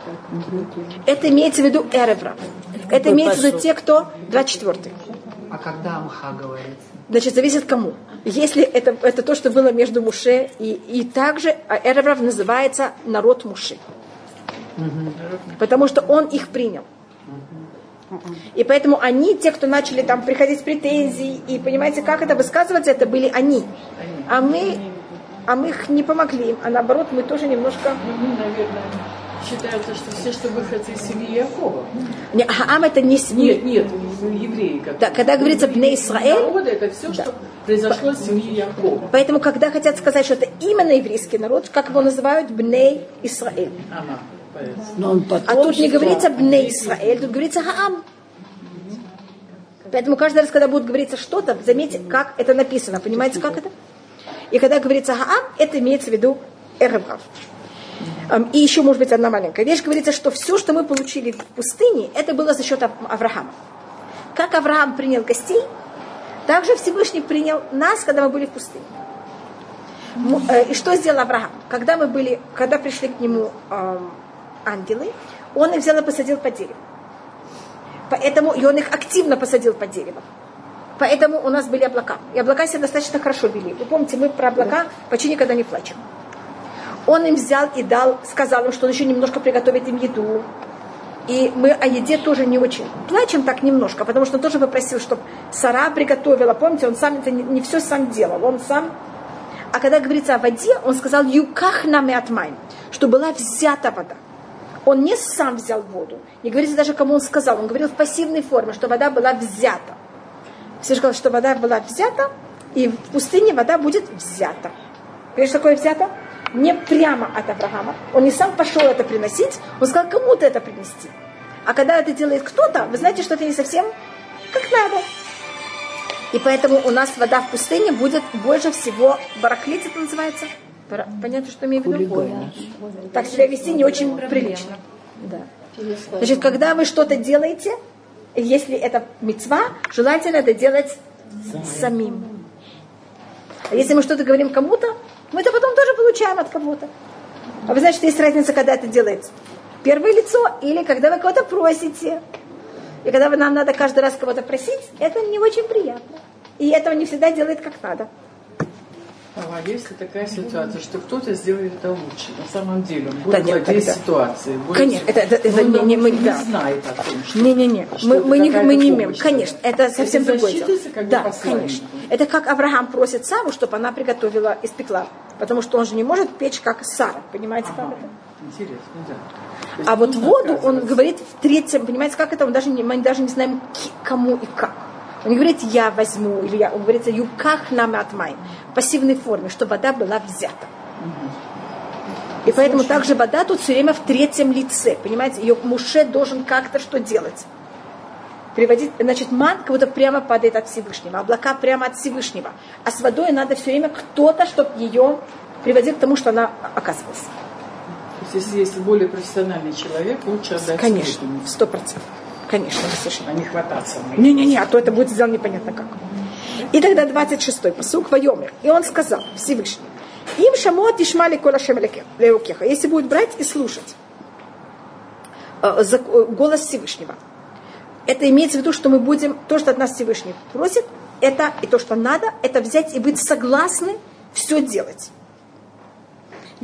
Это имеется в виду эревра. Это имеется в виду те, кто 24 А когда Амха говорится? Значит, зависит кому. Если это, это то, что было между Муше, и, и также а Эреврав называется народ Муши. Потому что он их принял. И поэтому они, те, кто начали там приходить с претензий, и понимаете, как это высказываться, это были они. А мы, а мы их не помогли им, а наоборот, мы тоже немножко... Ну, наверное, считается, что все, что выходцы из семьи Якова. Не, Ам это не семья. Нет, нет, евреи. Как Да, когда говорится Бне Исраэль, народа, это все, что произошло с семьи Якова. поэтому, когда хотят сказать, что это именно еврейский народ, как его называют, Бней Исраэль. Ага. Но он потом А тут не говорится Бней Исраэль, тут говорится Хаам. Поэтому каждый раз, когда будет говориться что-то, заметьте, как это написано. Понимаете, как это? И когда говорится Хаам, это имеется в виду Эреврав. Эм, И еще, может быть, одна маленькая вещь. Говорится, что все, что мы получили в пустыне, это было за счет Ав- Авраама. Как Авраам принял гостей, так же Всевышний принял нас, когда мы были в пустыне. Э, И что сделал Авраам? Когда мы были, когда пришли к нему ангелы, он их взял и посадил под дерево. Поэтому, и он их активно посадил под дерево. Поэтому у нас были облака. И облака себя достаточно хорошо вели. Вы помните, мы про облака почти никогда не плачем. Он им взял и дал, сказал им, что он еще немножко приготовит им еду. И мы о еде тоже не очень плачем так немножко, потому что он тоже попросил, чтобы Сара приготовила. Помните, он сам это не, не все сам делал, он сам. А когда говорится о воде, он сказал «юках нами отмайн», что была взята вода. Он не сам взял воду, не говорится даже, кому он сказал, он говорил в пассивной форме, что вода была взята. Все сказал, что вода была взята, и в пустыне вода будет взята. Понимаешь, что такое взято? Не прямо от Авраама. Он не сам пошел это приносить, он сказал кому-то это принести. А когда это делает кто-то, вы знаете, что это не совсем как надо. И поэтому у нас вода в пустыне будет больше всего барахлить, это называется. Понятно, что имею в виду? Так себя вести не очень прилично. Да. Значит, когда вы что-то делаете, если это мецва, желательно это делать самим. А если мы что-то говорим кому-то, мы это потом тоже получаем от кого-то. А вы знаете, что есть разница, когда это делается? Первое лицо или когда вы кого-то просите. И когда вы- нам надо каждый раз кого-то просить, это не очень приятно. И этого не всегда делает как надо. А если такая ситуация, что кто-то сделает это лучше, на самом деле он Да будет нет, владеть тогда- ситуацией. будет- Конечно, это- это- это он не- не- мы- не да. знает о том, что Не-не-не, что мы, это мы, не, мы не имеем. Конечно, это совсем Это другое дело. как Да, конечно. Это как Авраам просит Сару, чтобы она приготовила, испекла. Потому что он же не может печь, как Сара. Понимаете, как это? Интересно, да. Есть А вот воду он говорит в третьем, понимаете, как это? Он даже не, мы даже не знаем, кому и как. Он не говорит, я возьму, или я, он говорит, юках нам отмай, в пассивной форме, что вода была взята. И поэтому также вода тут все время в третьем лице, понимаете, ее Муше должен как-то что делать. Приводить, значит, ман как будто прямо падает от Всевышнего, облака прямо от Всевышнего. А с водой надо все время кто-то, чтобы ее приводил к тому, что она оказывалась. То есть, если есть более профессиональный человек, лучше отдать Конечно, сто процентов. Конечно, совершенно. а не хвататься. Не-не-не, а то это будет сделано непонятно как. И тогда 26-й посук Вайомер. И он сказал Всевышний, им шамот ишмали колашем леукеха. Если будет брать и слушать э, э, голос Всевышнего, это имеется в виду, что мы будем, то, что от нас Всевышний просит, это и то, что надо, это взять и быть согласны все делать.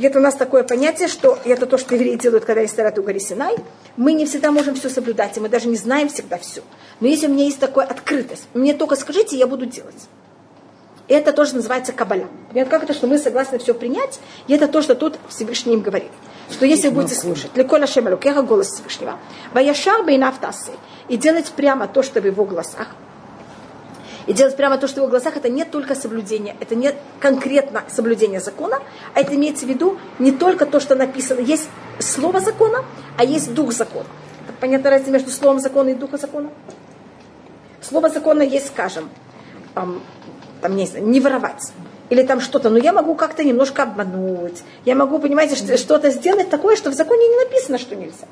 Это у нас такое понятие, что это то, что евреи делают, когда есть Тарат у горе Синай. Мы не всегда можем все соблюдать, и мы даже не знаем всегда все. Но если у меня есть такая открытость, мне только скажите, я буду делать. Это тоже называется кабаля. Понимаете, как это, что мы согласны все принять, и это то, что тут Всевышний им говорит. Что если вы будете слушать, леколя шемалукеха, голос Всевышнего, ваяшар бейнафтасы, и делать прямо то, что в его глазах, и делать прямо то, что в его глазах, это не только соблюдение, это не конкретно соблюдение закона, а это имеется в виду не только то, что написано. Есть слово закона, а есть дух закона. Понятна разница между словом закона и духом закона? Слово закона есть, скажем, эм, там, не, знаю, не воровать. Или там что-то, но я могу как-то немножко обмануть. Я могу, понимаете, что-то сделать такое, что в законе не написано, что нельзя.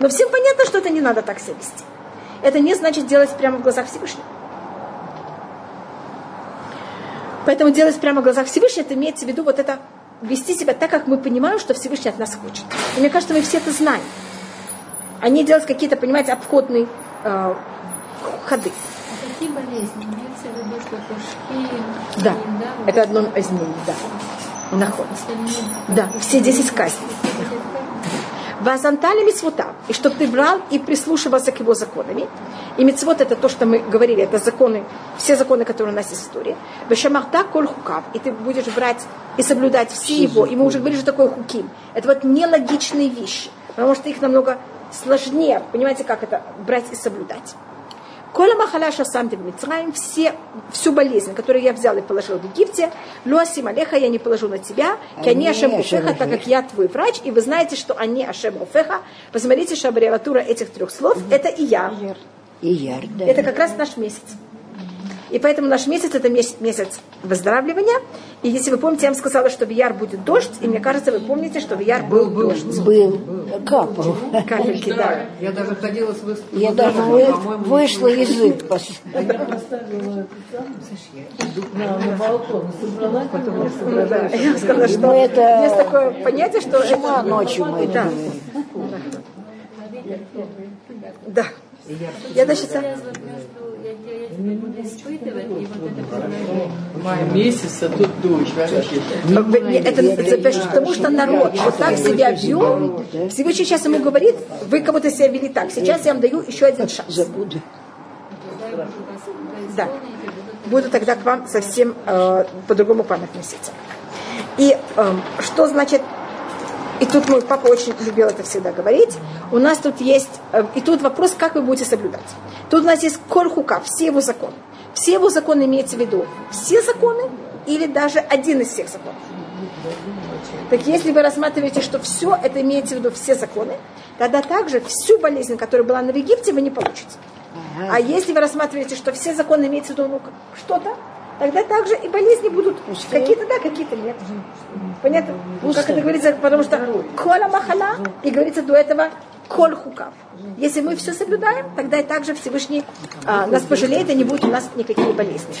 Но всем понятно, что это не надо так себя вести. Это не значит делать прямо в глазах Всевышнего. Поэтому делать прямо в глазах Всевышнего, это имеется в виду вот это вести себя так, как мы понимаем, что Всевышний от нас хочет. И мне кажется, мы все это знаем. А не делать какие-то, понимаете, обходные э, ходы. А какие болезни? Имеется в виду, что кошки? Да, это одно из них, да. Наход. Да, все 10 казней. Вазантали мицвота. И чтобы ты брал и прислушивался к его законами. И мицвод это то, что мы говорили, это законы, все законы, которые у нас есть в истории. Вешамахта коль хукав. И ты будешь брать и соблюдать все его. И мы уже говорили, что такое хуким. Это вот нелогичные вещи. Потому что их намного сложнее, понимаете, как это брать и соблюдать. Коля Махаляша сам Мицраем, все, всю болезнь, которую я взял и положил в Египте, Луасим Алеха я не положу на тебя, Кяни Ашем Уфеха, так как я твой врач, и вы знаете, что они Ашем Уфеха. Посмотрите, что аббревиатура этих трех слов, это и я. И яр, да. Это как раз наш месяц. И поэтому наш месяц это месяц, месяц выздоравливания. И если вы помните, я вам сказала, что в Яр будет дождь, и мне кажется, вы помните, что в Яр был, был дождь. Был, капал. Капельки, да. Я даже ходила с выс- Я даже вы- вышла ничего. язык. пос- На, на балкон собрала, потом Да, я сказала, что есть такое понятие, что это... ночью мы это Да. Да. Я даже Май месяц, а тут дождь, вообще. Это, потому что народ вот так себя вел. Всевышний сейчас ему говорит, вы кого-то себя вели так. Сейчас я вам даю еще один шанс. Да. Буду тогда к вам совсем э, по-другому к вам относиться. И эм, что значит и тут мой папа очень любил это всегда говорить. У нас тут есть, э, и тут вопрос, как вы будете соблюдать. Тут у нас есть кольхука, все его законы. Все его законы имеется в виду все законы или даже один из всех законов. Так если вы рассматриваете, что все это имеется в виду все законы, тогда также всю болезнь, которая была на Египте, вы не получите. А если вы рассматриваете, что все законы имеются в виду ну, что-то, тогда также и болезни будут какие-то да, какие-то нет. Понятно? Как это говорится, потому что кола махала, и говорится до этого коль хукав. Если мы все соблюдаем, тогда и также Всевышний а, нас пожалеет, и не будет у нас никаких болезней.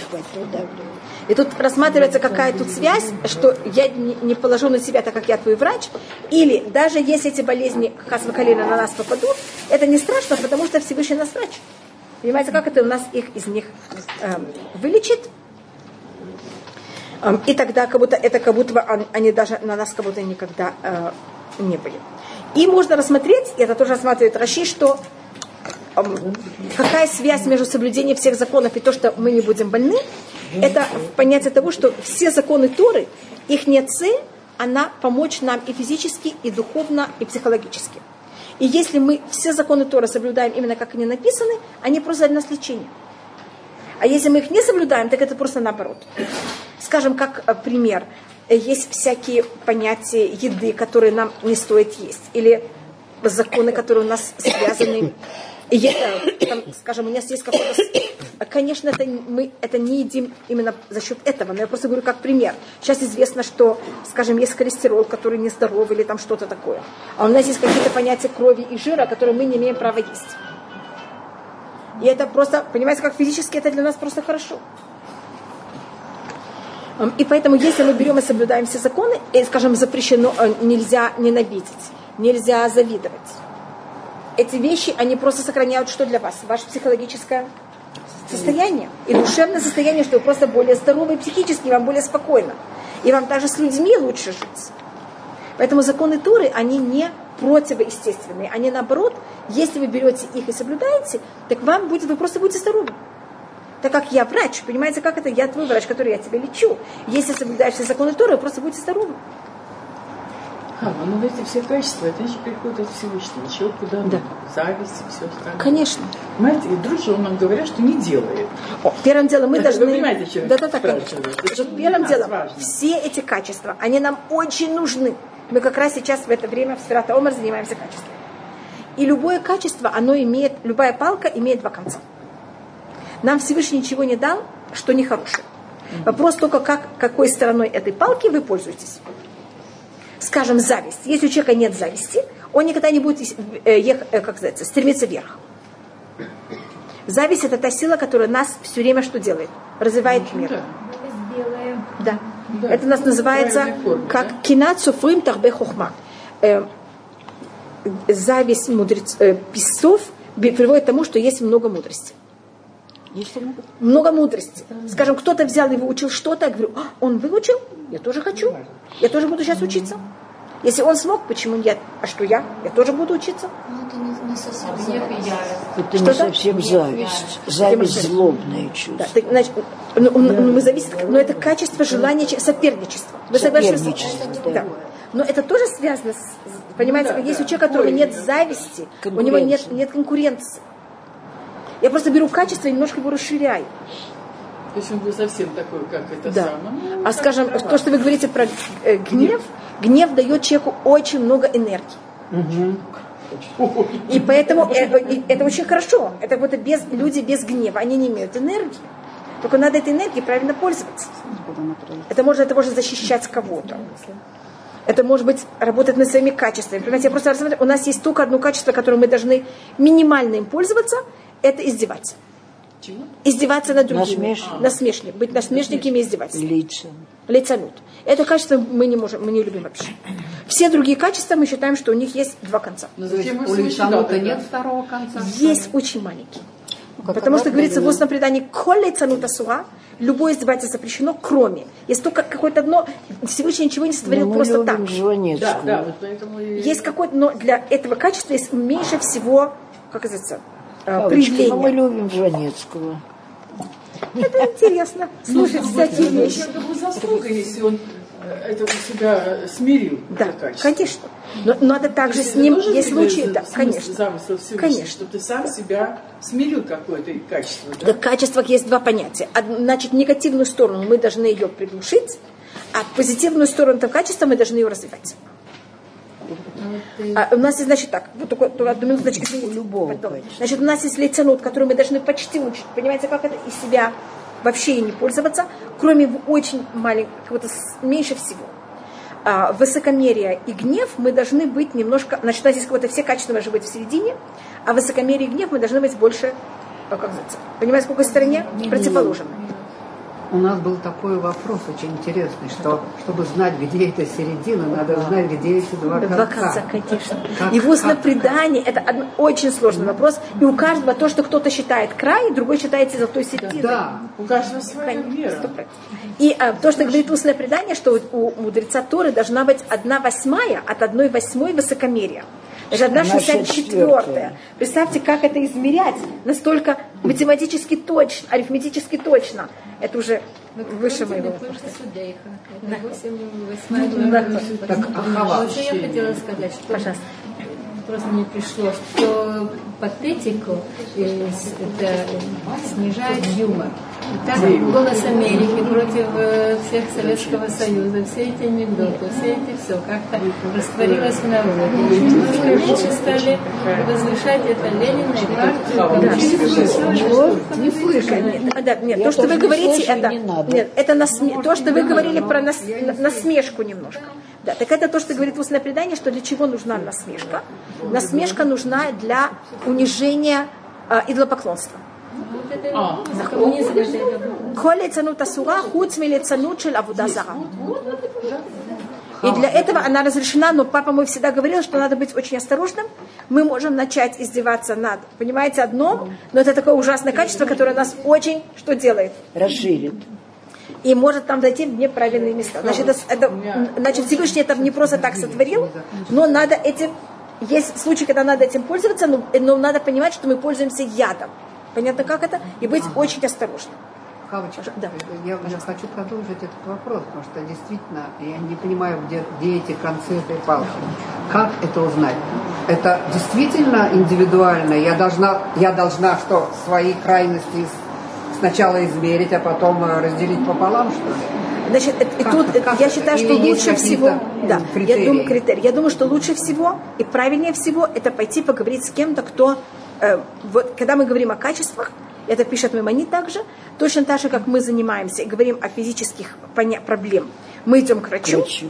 И тут рассматривается, какая тут связь, что я не, положу на себя, так как я твой врач, или даже если эти болезни хасвакалина на нас попадут, это не страшно, потому что Всевышний нас врач. Понимаете, как это у нас их из них эм, вылечит, и тогда как будто это как будто они даже на нас как будто никогда э, не были. И можно рассмотреть, и это тоже рассматривает Раши, что эм, какая связь между соблюдением всех законов и то, что мы не будем больны, это понятие того, что все законы Торы, их не цель, она помочь нам и физически, и духовно, и психологически. И если мы все законы Торы соблюдаем именно как они написаны, они просто для нас лечение. А если мы их не соблюдаем, так это просто наоборот. Скажем, как э, пример, есть всякие понятия еды, которые нам не стоит есть, или законы, которые у нас связаны. И это, там, скажем, у нас есть какой-то... Конечно, это, мы это не едим именно за счет этого, но я просто говорю как пример. Сейчас известно, что, скажем, есть холестерол, который нездоровый или там что-то такое. А у нас есть какие-то понятия крови и жира, которые мы не имеем права есть. И это просто, понимаете, как физически это для нас просто хорошо. И поэтому, если мы берем и соблюдаем все законы, и, скажем, запрещено, э, нельзя ненавидеть, нельзя завидовать. Эти вещи, они просто сохраняют что для вас? Ваше психологическое состояние. И душевное состояние, что вы просто более здоровы, психически, вам более спокойно. И вам даже с людьми лучше жить. Поэтому законы Туры, они не противоестественные. Они наоборот, если вы берете их и соблюдаете, так вам будет, вы просто будете здоровы. Так как я врач, понимаете, как это? Я твой врач, который я тебя лечу. Если соблюдаешь все законы Торы, вы просто будете здоровы. А, ну эти все качества, это же приходит от Всевышнего. Человек куда Да. зависть и все остальное. Конечно. Понимаете, и дружи, нам говорят, что не делает. О, первым делом мы Вы должны... понимаете, о чем я да, да, да, конечно. Первым делом, важно. все эти качества, они нам очень нужны. Мы как раз сейчас в это время в Сферата Омар занимаемся качеством. И любое качество, оно имеет, любая палка имеет два конца. Нам Всевышний ничего не дал, что нехорошее. Вопрос только, как, какой стороной этой палки вы пользуетесь. Скажем, зависть. Если у человека нет зависти, он никогда не будет э, ех- э, как сказать, стремиться вверх. Зависть это та сила, которая нас все время что делает? Развивает мир. Да. Да. Это у нас называется как да? кинат суфрим тахбе хохма. Э, зависть мудрец, э, писцов приводит к тому, что есть много мудрости. Если мы- Много мудрости. Скажем, кто-то взял и выучил что-то, я говорю, «А, он выучил, я тоже хочу, я тоже буду сейчас учиться. Если он смог, почему нет? А что я? Я тоже буду учиться. Ну, это не, не совсем и зависть. ярость. Это не Что-то? совсем зависть. Зависть злобное чувство. Да, так, значит, ну, ну, ну, мы зависит, но это качество желания, че- соперничества. Вы согласны? Да. да. Но это тоже связано с, понимаете, Ну да, есть да. у человека, у которого нет зависти, у него нет, Конкуренции. нет конкуренции. Я просто беру качество и немножко его расширяю. То есть он был совсем такой, как это Да. самое. Ну, А скажем, трава. то, что вы говорите про э, гнев, гнев дает человеку очень много энергии. И поэтому э, это очень хорошо. Это вот без, люди без гнева, они не имеют энергии. Только надо этой энергией правильно пользоваться. Это может для того, чтобы защищать кого-то. Это может быть работать над своими качествами. Понимаете, я просто рассмотрю, у нас есть только одно качество, которым мы должны минимально им пользоваться, это издеваться. Чего? Издеваться над другими. Насмешник. Насмешник. Быть насмешниками и издеваться. Лица. Лицанут. Это качество мы не можем, мы не любим вообще. Все другие качества мы считаем, что у них есть два конца. Но есть зачем у тогда? нет второго конца? Есть очень маленький. Потому что говорится в устном предании «Коль лицанута суа» любое издевательство запрещено, кроме. Есть только какое-то одно, Всевышний ничего не сотворил мы просто так. Да, да, вот поэтому и... Есть какое-то, но для этого качества есть меньше всего, как называется, э, Павлочка, но мы проявления. любим Жванецкого. Это интересно, слушать всякие Ну, вещи. это его заслуга, если он э, это у себя смирил. Да, конечно. Но надо также с ним, есть случаи, да, конечно. Конечно. Что ты сам себя смирил какое-то качество. В Да? качествах есть два понятия. Значит, негативную сторону мы должны ее приглушить, а позитивную сторону этого качества мы должны ее развивать. А у нас есть, значит, так, вот только, только одну минуту, значит, извините, любого потом. Значит, у нас есть лиценут, который мы должны почти учить. Понимаете, как это из себя вообще не пользоваться, кроме очень маленького, меньше всего. А, высокомерие и гнев мы должны быть немножко, значит, у нас есть какое-то все качества должны быть в середине, а высокомерие и гнев мы должны быть больше, а, как называется, понимаете, в какой стороне? Противоположной. У нас был такой вопрос очень интересный, что чтобы знать, где эта середина, надо знать, где эти два конца. Два конца, конечно. Как- И в устном предании это одно- очень сложный вопрос. И у каждого то, что кто-то считает край, другой считает золотой серединой. Да, У каждого своя вера. И а, то, что говорит устное предание, что вот у мудреца Торы должна быть одна восьмая от одной восьмой высокомерия. Это одна Одна шестьдесят шестьдесят четвертая. четвертая. Представьте, как это измерять настолько математически точно, арифметически точно. Это уже выше моего. Это восемь, восьмая глава. так Ахава. Вообще я хотела сказать, что Пожалуйста. просто мне пришло, что патетику э, это снижает юмор. Так голос Америки против э, всех Советского Союза, все эти анекдоты, все эти все как-то растворилось в народе. Немножко меньше стали возвышать это Ленина и партию. Не слышали. Нет, а, да, нет, то, что вы не говорите, это, не нет, это насме- то, что вы говорили про нас- на- насмешку немножко. Да, так это то, что говорит устное предание, что для чего нужна насмешка. Насмешка нужна для унижения э, идолопоклонства. Вот цанут асура, хуц мили цанут шель авуда зара. И для этого она разрешена, но папа мой всегда говорил, что надо быть очень осторожным. Мы можем начать издеваться над, понимаете, одном, но это такое ужасное качество, которое нас очень что делает? Расширит. И может там дойти в неправильные места. Значит, это, это, значит Всевышний это не просто так сотворил, но надо этим... Есть случаи, когда надо этим пользоваться, но, но надо понимать, что мы пользуемся ядом. Понятно, как это? И быть очень осторожным. Хавочка, Да. я, я хочу продолжить этот вопрос, потому что действительно я не понимаю, где, где эти концы этой палки. Как это узнать? Это действительно индивидуально. Я должна, я должна что, свои крайности сначала измерить, а потом э, разделить пополам, что ли? Значит, и Как тут это- Как я считаю, что лучше всего, да, м, я критерии? думаю, критерий. Я думаю, что лучше всего и правильнее всего это пойти поговорить с кем-то, кто, э, вот, когда мы говорим о качествах, это пишет Маймони также, точно так же, как мы занимаемся и говорим о физических поня- проблем, мы идем к врачу, Врачу.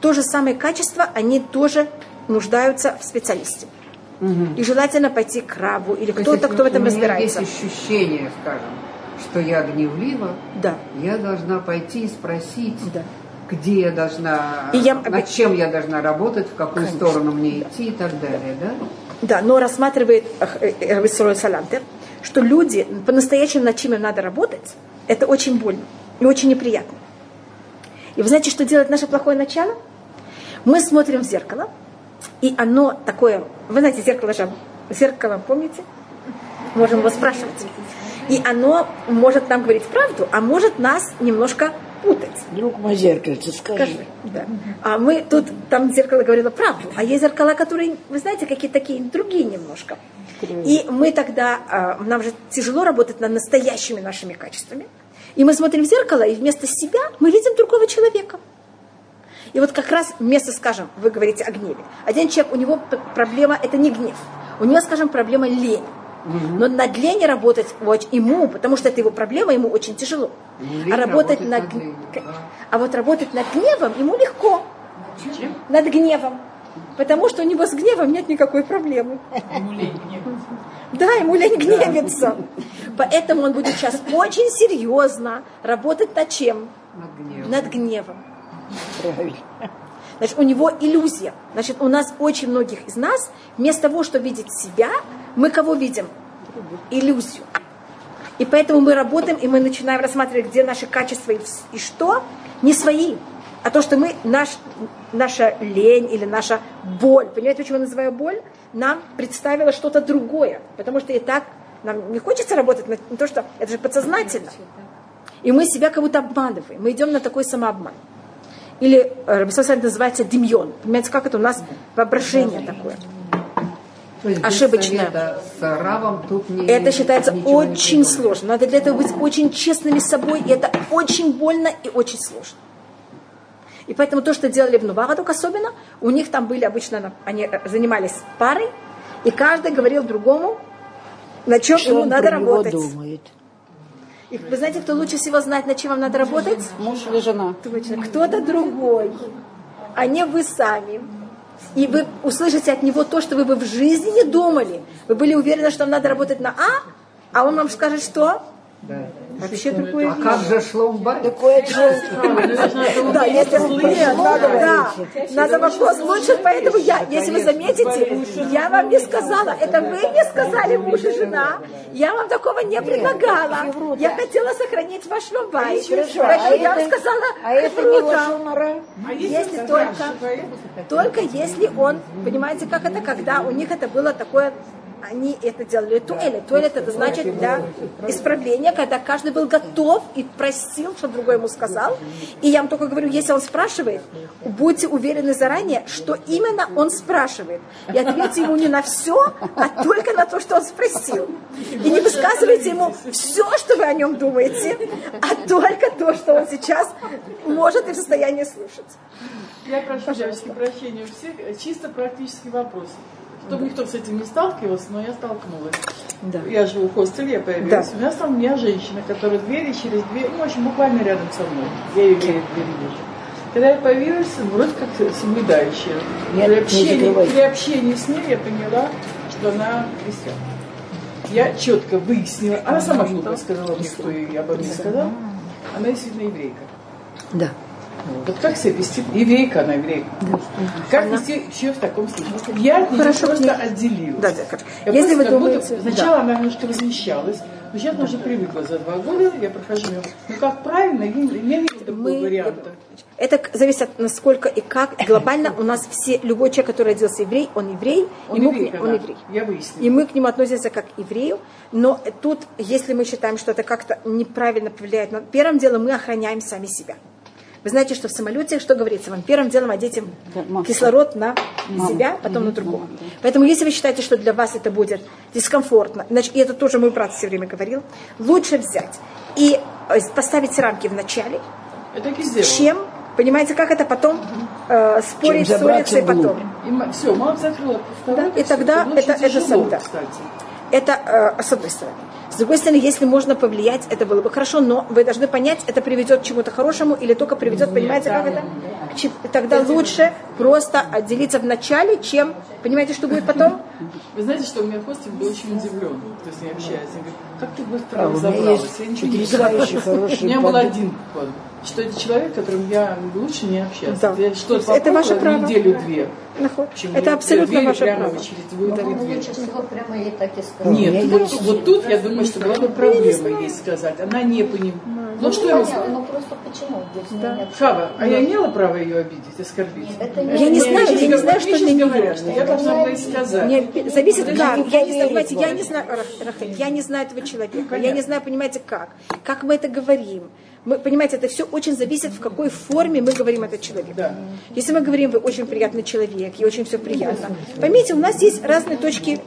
то же самое качество, они тоже нуждаются в специалисте. И желательно пойти к рабу или То кто-то, кто в этом разбирается. есть ощущение, скажем, что я гневлива, Да. я должна пойти и спросить, Да. где я должна, И я- над чем я должна работать, в какую сторону мне идти и так далее, да? Да, но рассматривает Рависрой Салантер, что люди по-настоящему над чем им надо работать, это очень больно и очень неприятно. И вы знаете, что делает наше плохое начало? Мы смотрим в зеркало, и оно такое, вы знаете, зеркало же, зеркало, помните? Можем его спрашивать. И оно может нам говорить правду, а может нас немножко путать. Друг мой зеркальце, скажи. Скажи. Да. А мы тут, там зеркало говорило правду, а есть зеркала, которые, вы знаете, какие такие другие немножко. И мы тогда, а, нам же тяжело работать над настоящими нашими качествами. И мы смотрим в зеркало, и вместо себя мы видим другого человека. И вот как раз вместо, скажем, вы говорите о гневе. Один человек, у него проблема, это не гнев. У него, скажем, проблема лень. Но над лень работать очень ему, потому что это его проблема, ему очень тяжело. Лень а работать над, да. а вот работать над гневом ему легко. Над гневом. Потому что у него с гневом нет никакой проблемы. Да, ему лень гневиться. Поэтому он будет сейчас очень серьезно работать над чем? Над гневом. Над гневом. Правильно. Значит, у него иллюзия. Значит, у нас очень многих из нас, вместо того, чтобы видеть себя, мы кого видим? Иллюзию. И поэтому мы работаем, и мы начинаем рассматривать, где наши качества и, что, не свои, а то, что мы, наш, наша лень или наша боль, понимаете, почему я называю боль? Нам представило что-то другое, потому что и так нам не хочется работать на, то, что это же подсознательно. И мы себя как будто обманываем, мы идем на такой самообман. Или э, Рабисосаль называется демьон. Понимаете, как это у нас воображение такое. Равом не, Это считается очень сложно. Надо для этого быть очень честными с собой, и это очень больно и очень сложно. И поэтому то, что делали в Нувагадук особенно, у них там были обычно, на- они э, занимались парой, и каждый говорил другому, на чем Что ему он надо работать. думает? И вы знаете, кто лучше всего знает, над чем вам надо работать? Муж или жена? Точно. Кто-то другой, а не вы сами. И вы услышите от него то, что вы бы в жизни не думали. Вы были уверены, что вам надо работать на А, а он вам скажет, что? Да. Вообще другое А как же шломбай? Такое. Да, если надо, да, надо вопрос лучше, поэтому я, если вы заметите, я вам не сказала, это вы мне сказали, муж и жена, я вам такого не предлагала, я хотела сохранить ваш поэтому я вам сказала, А это не лошонара. Если только, только если он, понимаете, как это, когда у них это было такое, они это делали туэлет. Туэлет это значит для исправления, когда каждый был готов и просил, что другой ему сказал. И я вам только говорю, если он спрашивает, будьте уверены заранее, что именно он спрашивает. И ответьте ему не на все, а только на то, что он спросил. И не высказывайте ему все, что вы о нем думаете, а только то, что он сейчас может и в состоянии слушать. Я прошу девочки прощения у всех. Чисто практический вопрос. Чтобы никто с этим не сталкивался, но я столкнулась. Да. Я живу в хостеле, я появилась. Да. У нас там у меня женщина, которая двери через дверь, ну, в общем, буквально рядом со мной. Я ее двери вижу. Когда я появилась, вроде как соблюдающая. Нет, при, не общении, закрывай. при общении с ней я поняла, что она христианка. Я четко выяснила, она сама глупо сказала мне, кто ей обо мне сказал. Она действительно еврейка. Да. Вот как себя вести? Еврейка она еврейка. Как вести еще в таком случае? Я от нее Хорошо, просто нет. отделилась. Да, да, хорошо. Я Если вы как будто- думаете- Сначала она немножко возмущалась, но сейчас она уже привыкла за два года, я прохожу мимо. Ну как правильно, я не, я вижу такого Мы- варианта. Это к- зависит от насколько и как. Глобально у нас все, любой человек, который родился еврей, он еврей. Он и мы к еврей, нему- он да. еврей. Я выяснила. И мы к нему относимся как к еврею. Но тут, если мы считаем, что это как-то неправильно повлияет, на первым делом мы охраняем сами себя. Вы знаете, что в самолете, что говорится вам? Первым делом одеть кислород на себя, потом на другого. Поэтому, если вы считаете, что для вас это будет дискомфортно, значит, и это тоже мой брат все время говорил, лучше взять и э, поставить рамки в начале, и чем, понимаете, как это потом э, спорить, ссориться и потом. все, мама закрыла Да, и тогда это- это кстати. Это э, с одной стороны. С другой стороны, если можно повлиять, это было бы хорошо, но вы должны понять, это приведет к чему-то хорошему или только приведет, понимаете, как это? Тогда лучше просто отделиться в начале, чем, понимаете, что будет потом? Вы знаете, что у меня хостинг был очень удивлен, кто с ней общается. Он говорит, как ты быстро А разобралась? есть Я ничего не знаю. хороший У меня был один подход, что это человек, которым я лучше не общаться. Да. Я что-то Это ваше право. неделю-две. Это абсолютно Двери ваше прямо право. через две, две двери. Чесноков прямо ей так и сказал. Нет, тут, вот тут я думаю, что была бы проблема ей сказать. Она не понимает. Ну что ему сказать? Ну просто почему? С нет- Хава, а я имела право ее обидеть, оскорбить? Это Я не знаю, я не знаю, что нее. говорят, что Я должна была ей сказать. Не, зависит как. Я не понимаете, я не знаю, Рах- Рахель, я не знаю этого человека. Я не знаю, понимаете, как. Как мы это говорим. Мы, понимаете, это все очень зависит, в какой форме мы говорим это человеку. Да. Если мы говорим, вы очень приятный человек, и очень все приятно. Поймите, у нас есть разные точки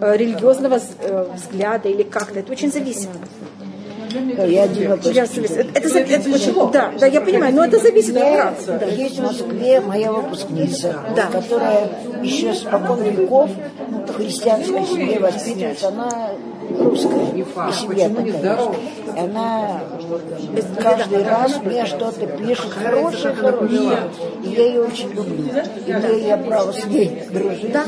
э, религиозного э, взгляда или как-то. Это очень зависит. Я. Это, это, это очень, да, да, я понимаю, но это зависит от практики. Да, есть в Москве моя выпускница, Да. которая еще с покон веков в христианской семье воспитывается. Она русская, и семья такая. И она каждый раз мне что-то пишет, хорошее, хорошее. И я ее очень люблю. Имею я право с ней дружить. Да,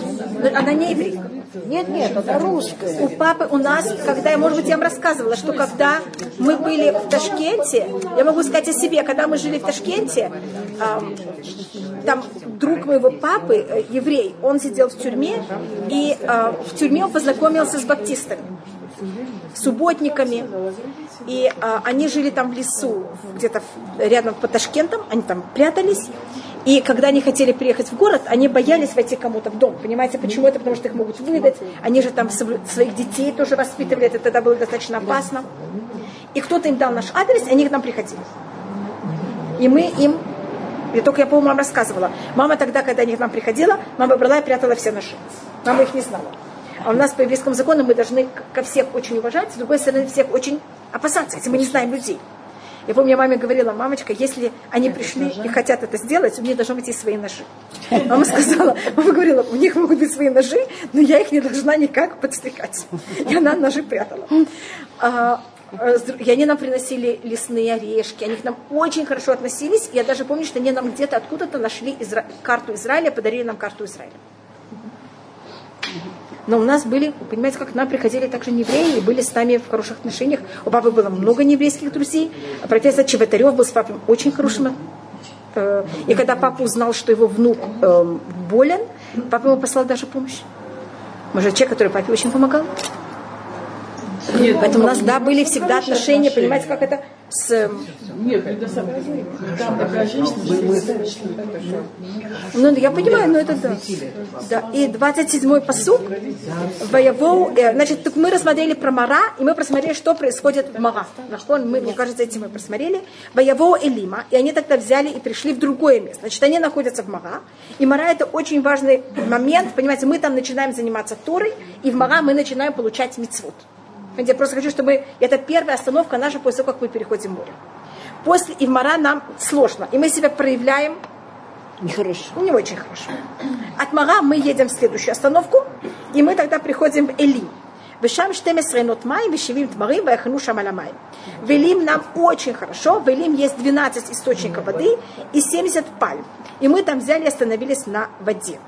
она не еврейка. Нет, нет, она русская. У папы, у нас, когда, я, может быть, я вам рассказывала, что когда мы были в Ташкенте, я могу сказать о себе, когда мы жили в Ташкенте, ам, там друг моего папы, э, еврей, он сидел в тюрьме, и а, в тюрьме он познакомился с баптистами, субботниками, и а, они жили там в лесу, где-то рядом под Ташкентом, они там прятались, и когда они хотели приехать в город, они боялись войти кому-то в дом. Понимаете, почему это? Потому что их могут выдать. Они же там своих детей тоже воспитывали, это тогда было достаточно опасно. И кто-то им дал наш адрес, и они к нам приходили. И мы им, я только я, по-моему, вам рассказывала, мама тогда, когда они к нам приходила, мама брала и прятала все наши. Мама их не знала. А у нас по еврейскому закону мы должны ко всех очень уважать, с другой стороны, всех очень опасаться, если мы не знаем людей. Я помню, я маме говорила, мамочка, если они пришли и хотят это сделать, у них должны быть и свои ножи. Мама сказала, мама говорила, у них могут быть свои ножи, но я их не должна никак подстрекать. И она ножи прятала. А, э, И они нам приносили лесные орешки, они к нам очень хорошо относились. Я даже помню, что они нам где-то откуда-то нашли Изра- карту Израиля, подарили нам карту Израиля. Но у нас были, понимаете, как к нам приходили также неевреи и были с нами в хороших отношениях. У папы было много нееврейских друзей. Профессор Чеботарев был с папой очень хорошим. э, И когда папа узнал, что его внук эм, болен, папа ему послал даже помощь. Может, человек, который папе очень помогал. Нет, Поэтому у нас, да, были всегда отношения, понимаете, как это с... эм, Нет, не до самого. Там такая женщина. Ну, я понимаю, но это да. да. И 27-й посуд воевал, э, значит, так мы рассмотрели про Мара, и мы просмотрели, что происходит в Мара. Нахон, мы, мне кажется, этим мы просмотрели. Воевал Элима, и они тогда взяли и пришли в другое место. Значит, они находятся в Мара, и Мара это очень важный момент, понимаете, мы там начинаем заниматься Торой, и в Мара мы начинаем получать мицвод. Я просто хочу, чтобы это первая остановка наша после того, как мы переходим море. После Ивмара нам сложно, и мы себя проявляем Нехорошо. не очень хорошо. От Мара мы едем в следующую остановку, и мы тогда приходим в Элим. Вешам 14 нот май, вешевим тмарим, ваяхану шамаламай. В Элим нам очень хорошо. В Элим есть 12 источников воды и 70 пальм. И мы там взяли и остановились на воде.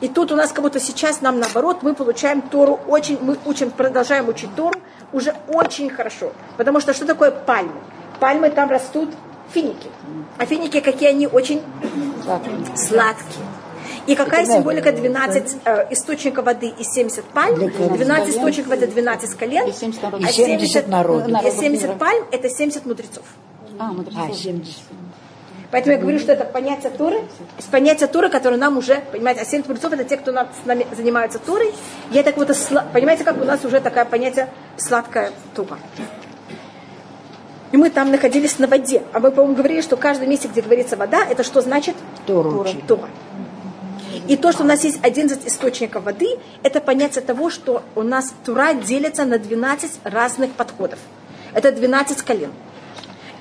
И тут у нас как будто сейчас нам наоборот, мы получаем Тору очень, мы учим, продолжаем учить Тору уже очень хорошо. Потому что что такое пальмы? Пальмы там растут финики. А финики какие они? Очень сладкие. И какая символика 12 э, источников воды и 70 пальм? 12 источников это 12 колен, И 70 народов. а И 70 народов. и 70 пальм это 70 мудрецов. А, мудрецов. А, 70. Поэтому я говорю, что это понятие Торы, из понятия Торы, которое нам уже, понимаете, а 70 мудрецов это те, кто над- с нами занимаются Торой. Я так вот, понимаете, как у нас уже такое понятие сладкая Тора. И мы там находились на воде. А мы, по-моему, говорили, что в каждом месте, где говорится вода, это что значит? Тору учили. Тора. И то, что у нас есть 11 источников воды, это понятие того, что у нас Тура делится на 12 разных подходов. Это 12 колен.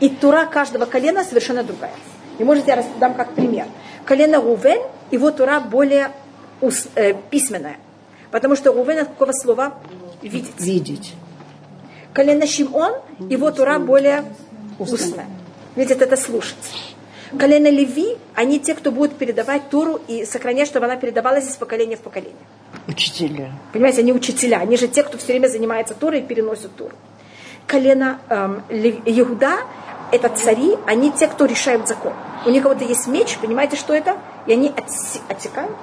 И Тура каждого колена совершенно другая. И может я дам как пример. Колено Рувен, его Тура более ус- э, письменная. Потому что Рувен от какого слова? Видеть. Видеть. Колено Шимон, его Тура более устная. Видит это слушать. Колено Леви, они те, кто будут передавать Туру и сохранять, чтобы она передавалась из поколения в поколение. Учителя. Понимаете, они учителя, они же те, кто все время занимается Турой и переносит Туру. Колено эм, Иуда, это цари, они те, кто решают закон. У них кого-то есть меч, понимаете, что это? И они отсе- отсекают.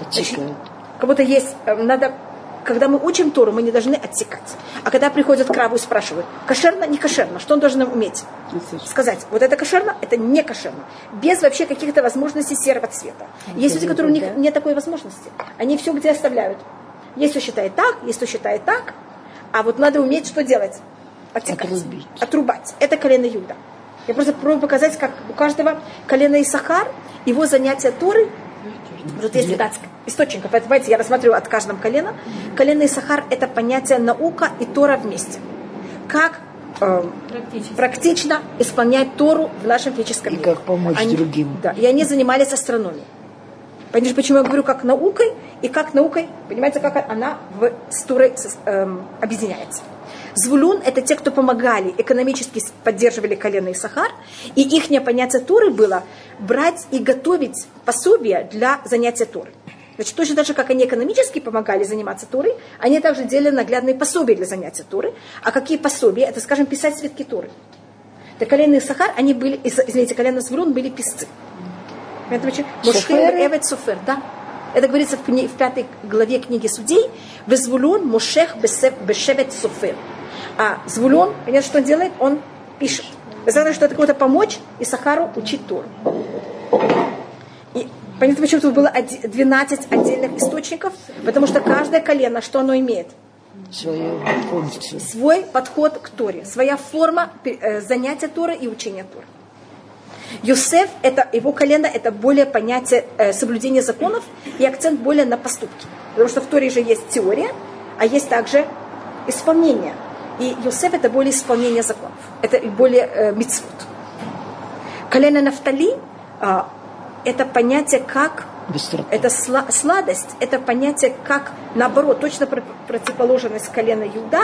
Отсекают. Как будто есть, э, надо, когда мы учим Тору, мы не должны отсекать. А когда приходят к Раву и спрашивают, кошерно, не кошерно, что он должен уметь? Сказать, вот это кошерно, это не кошерно. Без вообще каких-то возможностей серого цвета. Есть люди, которые у них нет такой возможности. Они все где оставляют. Есть кто считает так, есть кто считает так. А вот надо уметь что делать? Отсекать. Отрубить. Отрубать. Это колено Юда. Я просто пробую показать, как у каждого колена Исахар, его занятие Торы, вот есть 12 источников. Это, Понимаете, я рассматриваю от каждого колена. Колено Исахар – это понятие наука и Тора вместе. Как э, Практически. практично исполнять Тору в нашем физическом И мире. как помочь другим. Да, и они занимались астрономией. Понимаете, почему я говорю как наукой, и как наукой, понимаете, как она в, с Турой с- эм, объединяется. Звулун – это те, кто помогали, экономически поддерживали колено и Сахар, и их понятие Туры было брать и готовить пособия для занятия Туры. Значит, точно так же, как они экономически помогали заниматься Турой, они также делали наглядные пособия для занятия Туры. А какие пособия? Это, скажем, писать свитки Туры. Так колено и Сахар, они были, из- извините, колено Звулун были писцы. Мошхе Эвет Софер, да. Это говорится в, пятой главе книги Судей. Везвулун Бесев- Бешевет Софер. А Звулун, понятно, что он делает? Он пишет. Знаете, что это кого-то помочь и Сахару учить Тору. И понятно, почему тут было оди- 12 отдельных источников? Потому что каждое колено, что оно имеет? Свою функцию. свой подход к Торе, своя форма э, занятия Торы и учения Торы. Йосеф, это, его колено, это более понятие э, соблюдения законов и акцент более на поступки. Потому что в Торе же есть теория, а есть также исполнение. И Йосеф это более исполнение законов. Это более э, мицвот. Колено Нафтали а, это понятие как Быстрота. это сла- сладость, это понятие как, наоборот, точно про- противоположность колена Юда,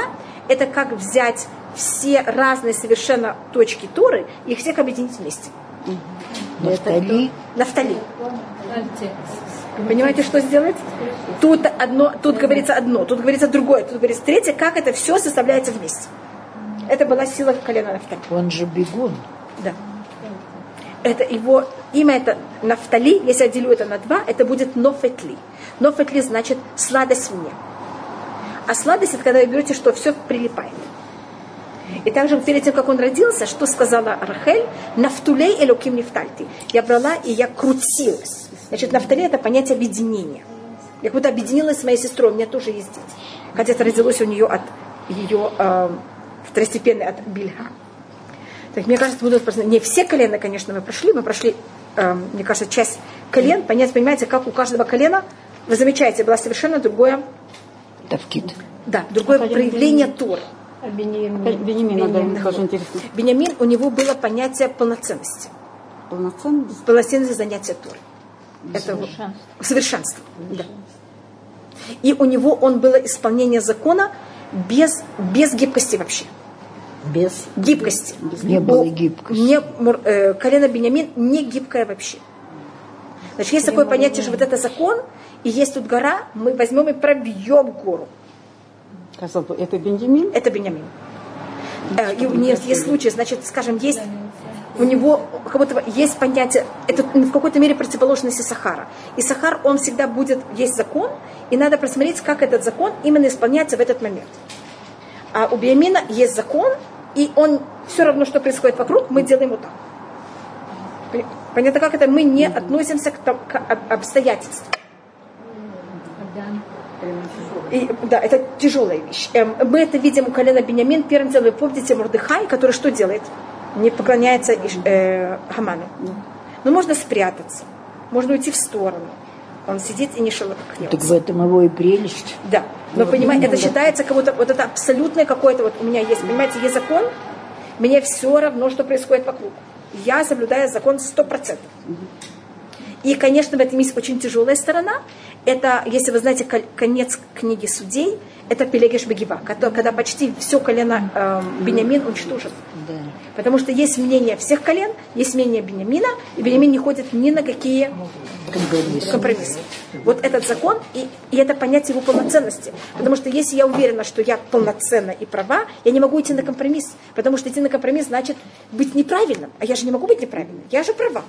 это как взять все разные совершенно точки Торы и их всех объединить вместе. Нафтали. Нафтали. Альте. Понимаете, что сделать? Тут, одно, тут говорится одно, тут говорится другое, тут говорится третье, как это все составляется вместе. Это была сила колена Нафтали. Он же бегун. Да. Это его имя это Нафтали, если я делю это на два, это будет Нофетли. Нофетли значит сладость мне. А сладость это когда вы берете, что все прилипает. И также перед тем, как он родился, что сказала Рахель? Нафтулей элоким нефтальти. Я брала и я крутилась. Значит, нафтали это понятие объединения. Я как будто объединилась с моей сестрой, у меня тоже есть дети. Хотя это родилось у нее от ее э, второстепенной, от Бильха. Так, мне кажется, будут просто... Не все колена, конечно, мы прошли. Мы прошли, э, мне кажется, часть колен. Понять, понимаете, как у каждого колена, вы замечаете, было совершенно другое, Тавкит. да, другое проявление Торы. Да, мне тоже интересно. Бениамин, у него было понятие полноценности. Полноценность. Полноценности занятия Торы. Это вот- совершенство. Да. И у него он было исполнение закона без, без гибкости вообще. Без. Гибкости. Не было гибкости. Не, э, колено Бениамин не гибкое вообще. Значит, есть такое понятие, что вот это закон, и есть тут гора, мы возьмем и пробьем гору. Казалось бы, это Бенджамин. Это Бениамин. Э, и у них есть случаи, значит, скажем, есть у него как будто есть понятие, это в какой-то мере противоположности Сахара. И Сахар, он всегда будет, есть закон, и надо просмотреть, как этот закон именно исполняется в этот момент. А у Биамина есть закон, и он все равно, что происходит вокруг, мы делаем вот так. Понятно, как это? Мы не относимся к, там, к обстоятельствам. И, да, это тяжелая вещь. Эм, мы это видим у колена Бениамин. Первым делом, вы помните Мордыхай, который что делает? Не поклоняется э, Хаману. Но можно спрятаться, можно уйти в сторону. Он сидит и не шелохнется. Так в этом его и прелесть. Да. Но вот, понимаете, это считается как будто вот это абсолютное какое-то, вот у меня есть, понимаете, есть закон, мне все равно, что происходит вокруг. Я соблюдаю закон сто процентов. И, конечно, в этом есть очень тяжелая сторона. Это, если вы знаете, конец книги судей, это Пелегеш Багива, когда почти все колено э, Бениамин уничтожен. Да. Потому что есть мнение всех колен, есть мнение Бениамина, и Бениамин не ходит ни на какие компромиссы. компромиссы. Вот этот закон, и, и это понятие его полноценности. Потому что если я уверена, что я полноценна и права, я не могу идти на компромисс. Потому что идти на компромисс значит быть неправильным. А я же не могу быть неправильной. Я же права.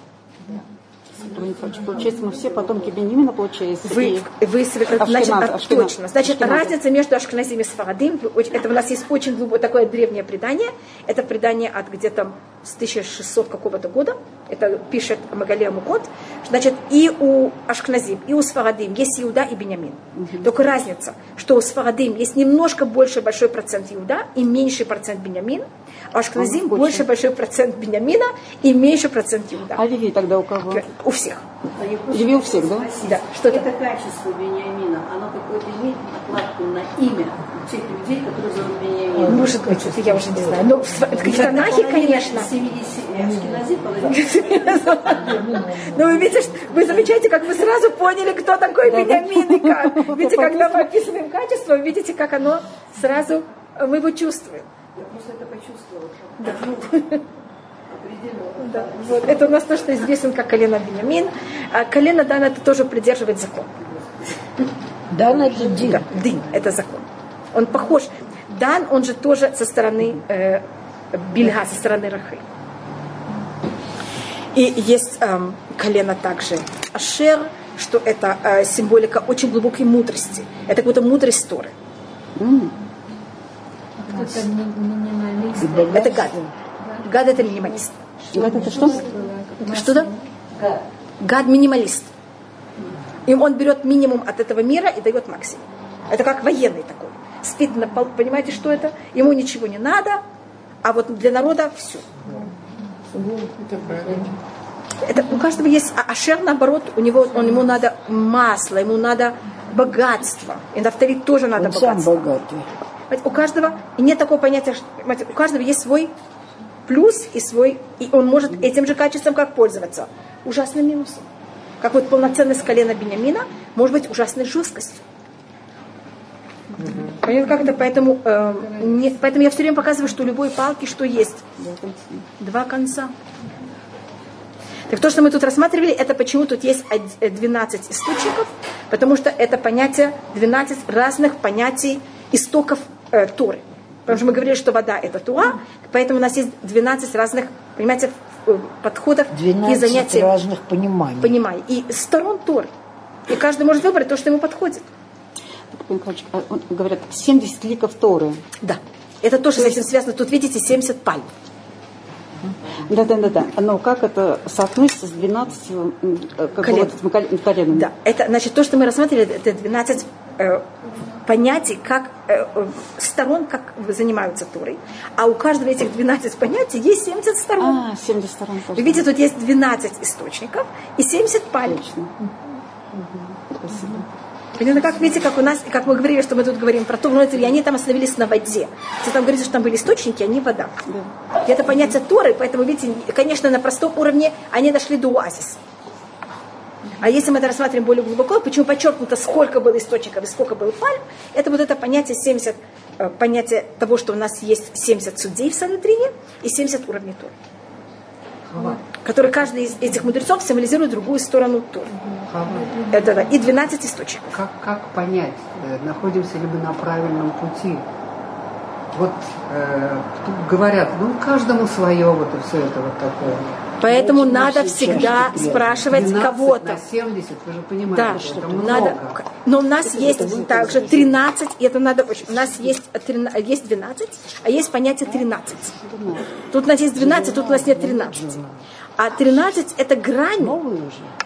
Получается, мы все потомки Бенемина, получается. Вы, вы Ашкеназ, значит, Ашкеназ, точно. Значит, Ашкеназ. разница между Ашкеназим и Сфарадим, это у нас есть очень глубокое такое древнее предание. Это предание от где-то с 1600 какого-то года. Это пишет Магалия Мукот. Значит, и у Ашкназим, и у Сфарадим есть Иуда и Бенямин. Угу. Только разница, что у Сфарадим есть немножко больше большой процент Иуда и меньший процент Бенямин. А у Ашкназим больше большой процент Бенямина и меньше процент Иуда. А Леви тогда у кого? У всех. Леви у всех, да? Да. Что это качество Бенямина, оно какое-то имеет накладку на имя тех людей, которые зовут Бенямин. Может быть, это я уже не знаю. Но в Танахе, конечно. Но вы видите, вы замечаете, как вы сразу поняли, кто такой Бенямин и как. Видите, когда мы описываем качество, вы видите, как оно сразу, мы его чувствуем. Я просто это почувствовала. Да. Да. Вот. Это у нас то, что известен как колено Бенямин. А колено Дан это тоже придерживает закон. Дан это дин. Да, дин это закон. Он похож. Дан, он же тоже со стороны э, Бильга, со стороны Рахы. И есть эм, колено также Ашер, что это э, символика очень глубокой мудрости. Это как будто мудрость Торы. Mm. Это гад. Гад это минималист. Гад это что? Что-то? Гад минималист. И он берет минимум от этого мира и дает максимум. Это как военный такой. Спит на пол, понимаете, что это? Ему ничего не надо, а вот для народа все. Это у каждого есть, а Ашер наоборот, у него, он, ему надо масло, ему надо богатство. И Нафтали тоже надо он богатство. Сам богатый. У каждого, и нет такого понятия, что, у каждого есть свой плюс и свой, и он может этим же качеством как пользоваться. Ужасным минусом. Как вот полноценность колена Бениамина может быть ужасной жесткостью. Понятно, как это? Поэтому, э, не, поэтому я все время показываю, что у любой палки что есть? Два конца. Так то, что мы тут рассматривали, это почему тут есть 12 источников, потому что это понятие, 12 разных понятий истоков э, Торы. Потому что мы говорили, что вода это Туа, поэтому у нас есть 12 разных, понимаете, э, подходов и занятий. разных пониманий. Пониманий. И сторон Торы. И каждый может выбрать то, что ему подходит. А, говорят, 70 ликов Торы. Да. Это тоже с этим связано. Тут видите 70 пальм. Да, да, да, да. Но как это соотносится с 12 э, Колен. вот, коленами? Да, это, значит, то, что мы рассматривали, это 12 э, понятий, как э, э, сторон, как занимаются Торой. А у каждого этих 12 понятий есть 70 сторон. А, 70 сторон. Вы видите, тут есть 12 источников и 70 пальм. Точно. Угу. Спасибо. Понятно, как видите, как у нас, как мы говорили, что мы тут говорим про то, и они там остановились на воде. Если там говорится, что там были источники, они вода. Да. И это понятие Торы, поэтому, видите, конечно, на простом уровне они дошли до оазиса. А если мы это рассматриваем более глубоко, почему подчеркнуто, сколько было источников и сколько было пальм, это вот это понятие 70, э, понятие того, что у нас есть 70 судей в Санадрине и 70 уровней Торы. Который каждый из этих мудрецов символизирует другую сторону Торы. Это, да, и 12 источников. Как, как понять, э, находимся ли мы на правильном пути? вот э, говорят, ну каждому свое вот и все это вот такое. Поэтому надо всегда спрашивать 12 кого-то. на 70, вы же понимаете, Да, что это много. Но у нас есть также 13, и это надо очень. У нас есть, 13 есть 12, а есть понятие 13. Тут у нас есть 12, тут у нас нет 13. А 13 это грань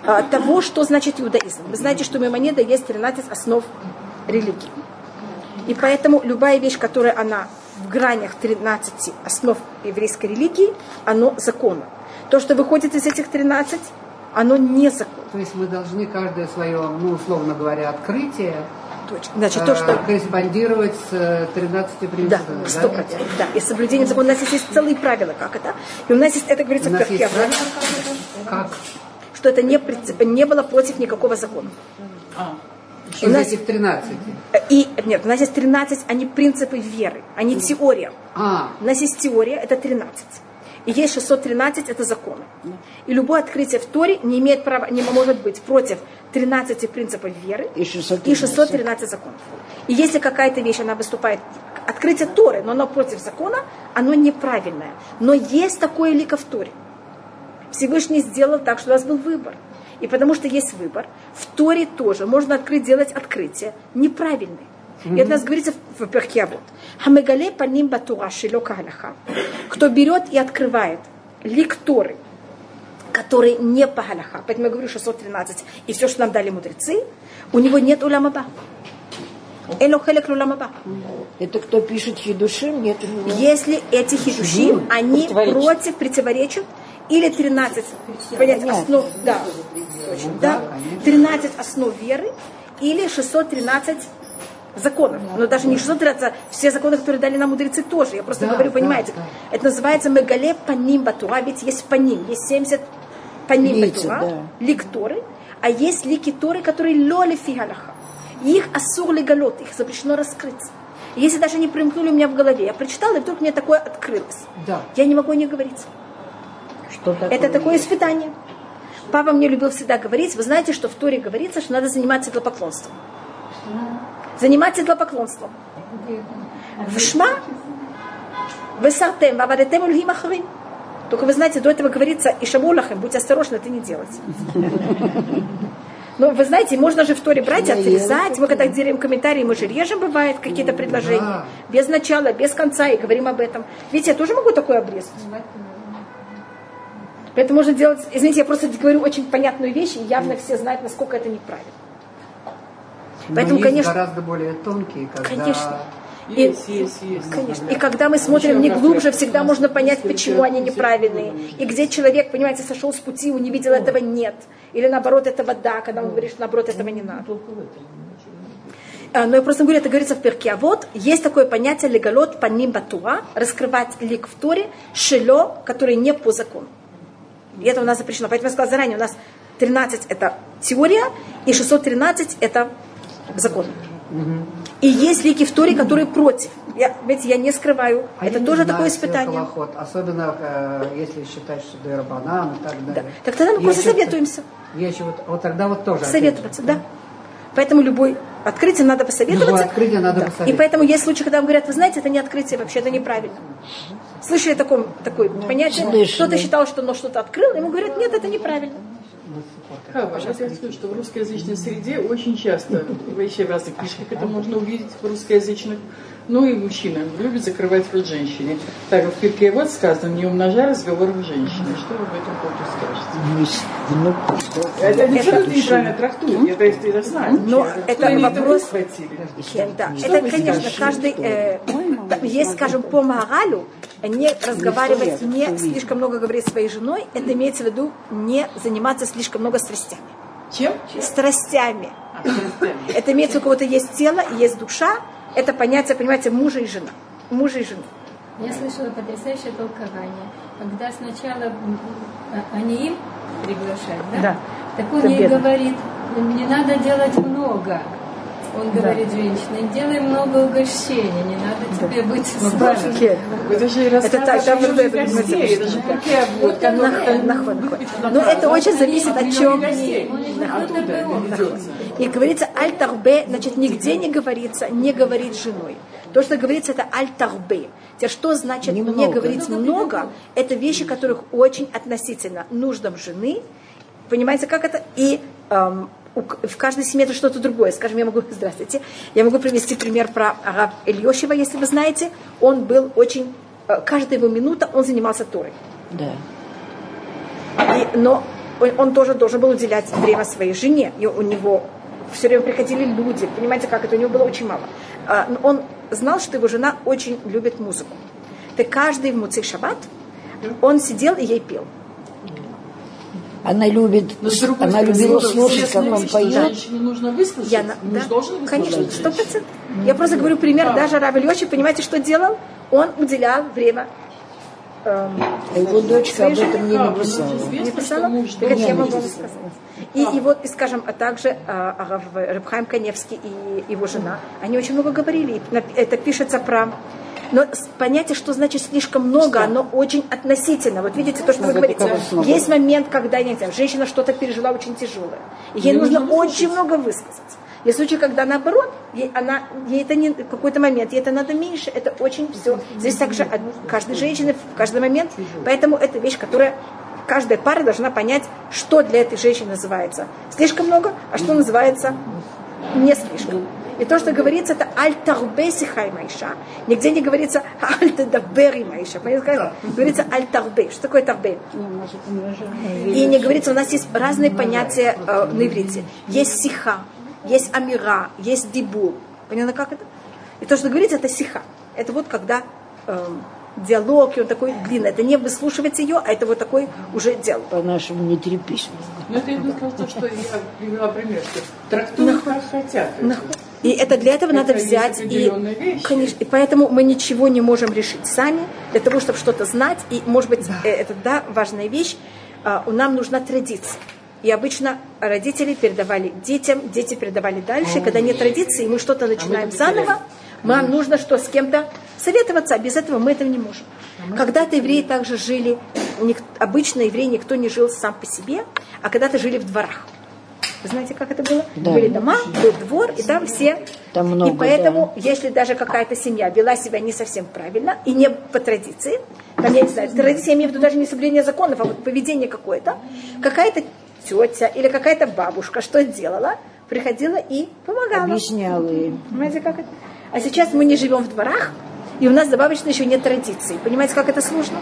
а, того, что значит иудаизм. Вы знаете, что у Маймонеда есть 13 основ религии. И поэтому любая вещь, которая она в гранях 13 основ еврейской религии, оно законно. То, что выходит из этих 13, оно не закон. То есть мы должны каждое свое, ну, условно говоря, открытие Точно. Значит, то, что э, корреспондировать с э, 13 Да, принципами. сто процентов. Да, и соблюдением закона. У нас есть, целые правила, как это. И у нас есть, это говорится У Перке Авраам, правила, как что это не, не было против никакого закона. А, из нас- этих 13. И, нет, у нас есть 13, они принципы веры, они теория. А, У нас есть теория, это 13. И есть 613, это законы. И любое открытие в Торе не имеет права, не может быть против 13 принципов веры И 613. и 613 законов. И если какая-то вещь, она выступает, открытие Торы, но оно против закона, оно неправильное. Но есть такое лико в Торе. Всевышний сделал так, что у нас был выбор. И потому что есть выбор, в Торе тоже можно открыть, делать открытие И это у нас говорится в перке вот. Хамегале паним батура шилока галаха. Кто берет и открывает лик Торы, который не по галаха, поэтому я говорю 613, и все, что нам дали мудрецы, у него нет уламаба. Эло хелек уламаба. Это кто пишет хидушим? Нет, него. Если эти хидушим, они Противоречат. против, противоречат, или 13 понять, основ, да, да, 13 основ веры, или 613 законов. Но даже не 613, а все законы, которые дали нам мудрецы тоже. Я просто Да, говорю, да, понимаете, да. это называется мегале паним батура, ведь есть паним, есть 70 паним Лица, батура, да. лик Торы, а есть лики Торы, которые лоли фигалаха. Их асур легалот, их запрещено раскрыть. И Если даже не примкнули у меня в голове, я прочитала, и вдруг мне такое открылось. да. Я не могу них говорить. Что такое? Это такое испытание. Папа мне любил всегда говорить, вы знаете, что в Торе говорится, что надо заниматься идолопоклонством. Заниматься идолопоклонством. В Шма вы сартем, вавадетем ульгим ахарим. Только вы знаете, до этого говорится, и шамулахем, будьте осторожны, это не делать. Но вы знаете, можно же в Торе брать, отрезать. Мы когда делаем комментарии, мы же режем, бывает, какие-то предложения. Без начала, без конца, и говорим об этом. Видите, я тоже могу такое обрезать. Поэтому можно делать, извините, я просто говорю очень понятную вещь, и явно все знают, насколько это неправильно. Но Поэтому, есть конечно- гораздо более тонкие, когда... Конечно. есть, есть, есть. Конечно. И когда мы смотрим не глубже, всегда можно понять, почему они неправильные. И где человек, понимаете, сошел с пути, он не видел этого нет. Или наоборот этого да, когда он говорит, что наоборот этого не надо. А, Но я просто говорю, это говорится в перке. А вот есть такое понятие легалот паним батура, раскрывать лик в Торе, шело, который не по закону. И это у нас запрещено. Поэтому я сказала заранее, у нас 13 это теория, и 613 это закон. И есть лики в Торе, которые против. Я, видите, я не скрываю. А это тоже знаю такое испытание. особенно э, если считать, что Дербанан и так Да. далее. Так тогда мы Я просто советуемся. Я еще вот, вот тогда вот тоже. Советоваться, да. Поэтому любой открытие надо посоветоваться. Любое открытие надо Да. посоветоваться. И поэтому есть случаи, когда вам говорят, вы знаете, это не открытие, вообще это неправильно. Слышали такое, такое понятие? Слышали. Кто-то считал, что оно что-то открыл, ему говорят, нет, это неправильно. Хава, сейчас я скажу, что в русскоязычной среде очень часто, вообще в разных книжках это можно увидеть в русскоязычных, ну и мужчина любит закрывать рот женщине. Так, в Пирке вот сказано, не умножай разговоров женщины. Что вы в этом поводу скажете? Ну, Это не что ты неправильно трактует, это если это знать. Но это Они вопрос-. Да, это, конечно, каждый... э, есть, скажем, по моралю не разговаривать, не слишком много говорить своей женой, это имеется в виду не заниматься слишком много страстями. Чем? Страстями. Это имеется, у кого-то есть тело, есть душа, это понятие, понимаете, мужа и жена. Мужа и жены. Я слышала потрясающее толкование. Когда сначала а- они им приглашают, да? Да. Так он Это ей бедно. говорит, не надо делать много. Он говорит женщине, делай много угощений, не надо тебе быть сложным. Это же Это так, там вот это, гостей, это же Пирке вот, который нахуй, нахуй. Но это очень зависит от чем. И говорится аль-тарбе, значит, нигде не говорится, не говорить с женой. То, что говорится, это аль-тарбе. Что значит не Немного. говорить много? Это вещи, которых очень относительно нуждам жены. Понимаете, как это? И эм, в каждой семье это что-то другое. Скажем, я могу, здравствуйте, я могу привести пример про Араб Ильёшева, если вы знаете. Он был очень, э, каждая его минута он занимался Торой. Да. И- но он, он тоже должен был уделять время своей жене. И у него все время приходили люди. Понимаете, как это? У него было очень мало. А, он знал, что его жена очень любит музыку. Так каждый в Муцей Шаббат он сидел и ей пел. Она любит, она любила слушать, как он поет. Женщине нужно выслушать. Я да, должен выслушать. конечно, сто процентов. Я просто говорю пример, даже Рав Ильёшев, понимаете, что делал? Он уделял время эм, А его дочка об этом не написала. Не что писала? муж Так это я могу вам выслушать. сказать. И, и вот, и, скажем, а также а, Рав Рабхайм Каневский и его жена, они очень много говорили. Это пишется про... Но понятие, что значит слишком много, оно очень относительно. Вот видите, то, что вы говорите. Есть момент, когда, я не знаю, женщина что-то пережила очень тяжелое. Ей нужно нужно очень много высказаться. Есть случаи, когда наоборот, ей, она, ей это не какой-то момент, ей это надо меньше, это очень все. Здесь также от каждой женщины в каждый момент. Поэтому это вещь, которая каждая пара должна понять, что для этой женщины называется слишком много, а что называется не слишком. И то, что говорится, это аль-тарбе сихай майша. Нигде не говорится аль-тадабери майша. Говорится аль-тарбе. Что такое тарбе? И не говорится, у нас есть разные понятия э, на иврите. Есть сиха, есть амира, есть дибур. Понятно, как это? И то, что говорится, это сиха. Это вот когда эм, диалог, и он такой длинный. Это не выслушивать ее, а это вот такой уже диалог. По-нашему не трепись. Ну, это я бы сказала, то, что я привела пример, что трактуют как хотят. И это для этого надо Это есть взять и, вещи. конечно, и поэтому мы ничего не можем решить сами для того, чтобы что-то знать. И, может быть, э, это да важная вещь. А, нам нужна традиция. И обычно родители передавали детям, дети передавали дальше. И когда нет традиции, мы что-то начинаем заново, нам нужно что с кем-то советоваться, а без этого мы этого не можем. Когда-то евреи также жили, обычно евреи никто не жил сам по себе, а когда-то жили в дворах. Вы знаете, как это было? Да. Были дома, был двор, и там все. Там много, и поэтому, если даже какая-то семья вела себя не совсем правильно и не по традиции, там, я не знаю, традиция, я имею в виду даже не соблюдение законов, а вот поведение какое-то, какая-то тетя или какая-то бабушка что делала? Приходила и помогала. Объясняла им. Понимаете, как это? А сейчас мы не живем в дворах, и у нас добавочно еще нет традиций. Понимаете, как это сложно?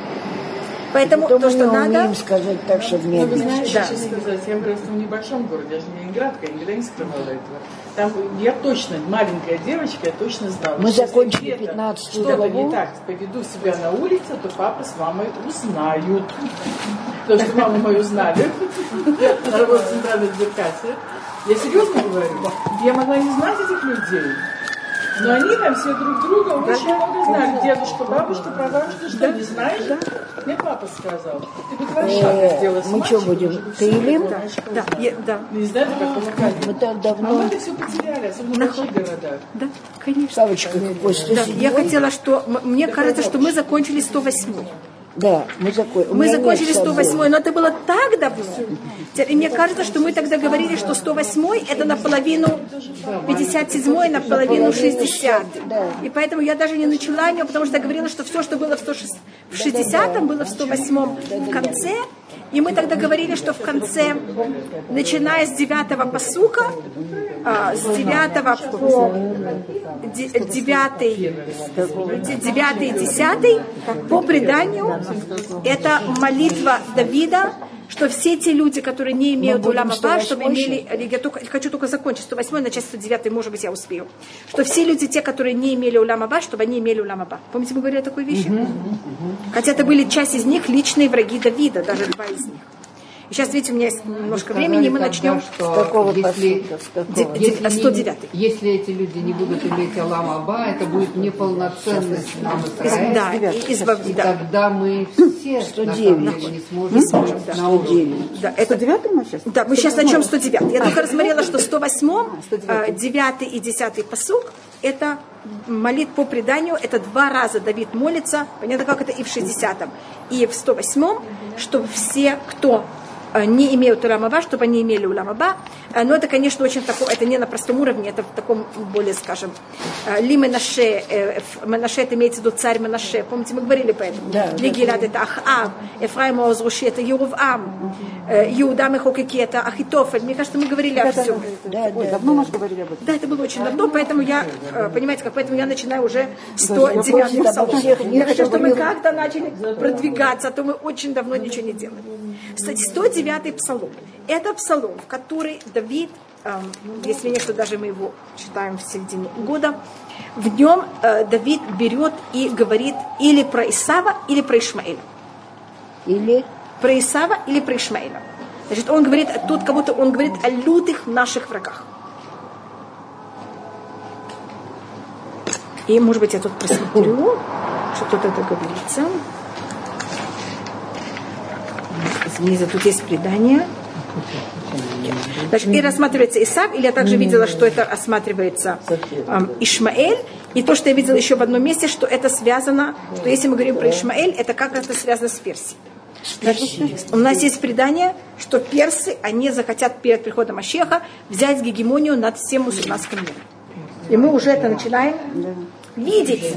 Поэтому то, мы что не надо... умеем сказать так, чтобы Ну, вы медленно. знаете, Да. я сейчас сказать, я выросла в небольшом городе, я же не Ленинградка, я никогда не скрывала этого. Там я точно, маленькая девочка, я точно знала. Мы что закончили где-то 15 Что-то главу. не так, поведу себя на улице, то папа с мамой узнают. Потому что маму мою знали. На работе в центральной. Я серьезно говорю. Я могла не знать этих людей. Но они там все друг друга очень много знали. Дедушка, бабушка, прабабушка, что не знаешь? Мне папа сказал. Ты бы два шага сделала с Мы что будем? Ты или? было. Да, я- да, Не знаю, как помогали. Мы так А мы давно. это все потеряли, особенно в больших городах. да, конечно. Савочка? Да, 107? я хотела, что мне кажется, что мы закончили 108. Да, мы закончили. Мы закончили 108, но это было так давно. И мне кажется, что мы тогда говорили, что 108 это наполовину 57, наполовину 60. И поэтому я даже не начала о нем, потому что я говорила, что все, что было в 106 в 60 было в 108 в конце. И мы тогда говорили, что в конце, начиная с 9 посука, а, с 9 по 9, 9 и 10, по преданию, это молитва Давида, что все те люди, которые не имеют уляма ба, 108 чтобы имели, я только, хочу только закончить 108, начать 109, может быть, я успею, что все люди, те, которые не имели уляма ба, чтобы они имели уляма ба. Помните, мы говорили о такой вещи? Хотя это были часть из них личные враги Давида, даже два из них. И сейчас, видите, у меня есть немножко времени, и мы начнем. С какого если? Де- если, не- 109. если эти люди не будут иметь Алам Аба, это будет неполноценность нам Израиля. Да, и избав- И да. тогда мы все на 109. самом деле не сможем на уровне. Да, это, 109 мы сейчас? да, мы сейчас начнем 109. Я только рассмотрела, что 108, 9 и 10 посук, это молит по преданию, это два раза Давид молится, понятно, как это и в 60-м, и в 108-м, чтобы все, кто э, не имеют уламаба, чтобы они имели уламаба. Э, Но это, конечно, очень таком, это не на простом уровне, это в таком более, скажем, э, ли Менаше, э, Менаше это имеется в виду царь Менаше. Помните, мы говорили по этому. Да, Ли Гилад это Ахав, Ефраим Озруши это Юрувам, э, Иуда Мехокеки это Ахитофель. Мне кажется, мы говорили о всем. Да, Ой, да, давно мы говорили об этом. Да, это было очень давно, поэтому я, э, понимаете, как поэтому я начинаю уже 109 вопросов псалом. Я хочу, чтобы мы как-то начали продвигаться, а то мы очень давно ничего не делали. Кстати, 109 псалом. Это псалом, в который Давид, эм, если нет, то даже мы его читаем в середине года, в нем э, Давид берет и говорит или про Исава, или про Ишмаэля Или про Исава или про Ишмаэля. Значит, он говорит, тут как будто он говорит о лютых наших врагах. И, может быть, я тут просмотрю, что тут это говорится. Извините, тут есть предание. Значит, и рассматривается Исав, или я также видела, что это рассматривается эм, Ишмаэль. И то, что я видела еще в одном месте, что это связано, что если мы говорим про Ишмаэль, это как это связано с Персией. Значит, у нас есть предание, что персы, они захотят перед приходом Ашеха взять гегемонию над всем мусульманским миром. И мы уже это начинаем видеть.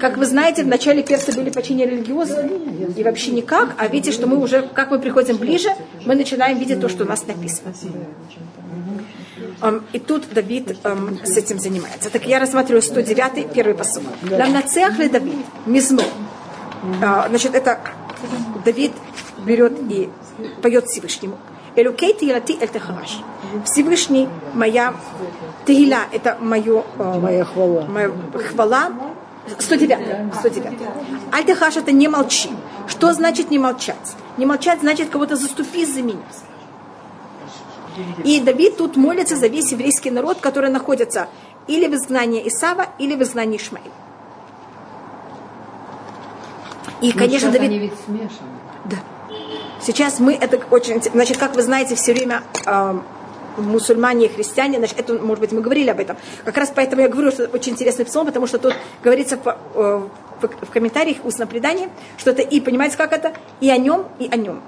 Как вы знаете, вначале персы были почти не религиозны и вообще никак, а видите, что мы уже, как мы приходим ближе, мы начинаем видеть то, что у нас написано. И тут Давид эм, с этим занимается. Так я рассматриваю 109 первый посыл. Ламнацех ли Давид? Мизмо. А, Значит, это Давид берет и поет Всевышнему. Элукей тилати эль техараш. Всевышний моя тегиля, это мое, моя хвала. моя хвала. 109. 109. Аль-Техаш это не молчи. Что значит не молчать? Не молчать значит кого-то заступи за меня. И Давид тут молится за весь еврейский народ, который находится или в изгнании Исава, или в изгнании Ишмаила. И, конечно, Сейчас Давид... они ведь смешаны. Да. Сейчас мы это очень... Значит, как вы знаете, все время э, мусульмане и христиане, значит, это, может быть, мы говорили об этом. Как раз поэтому я говорю, что это очень интересный псалом, потому что тут говорится в, э, в, в комментариях устном предании, что это и, понимаете, как это? И о нем, и о нем.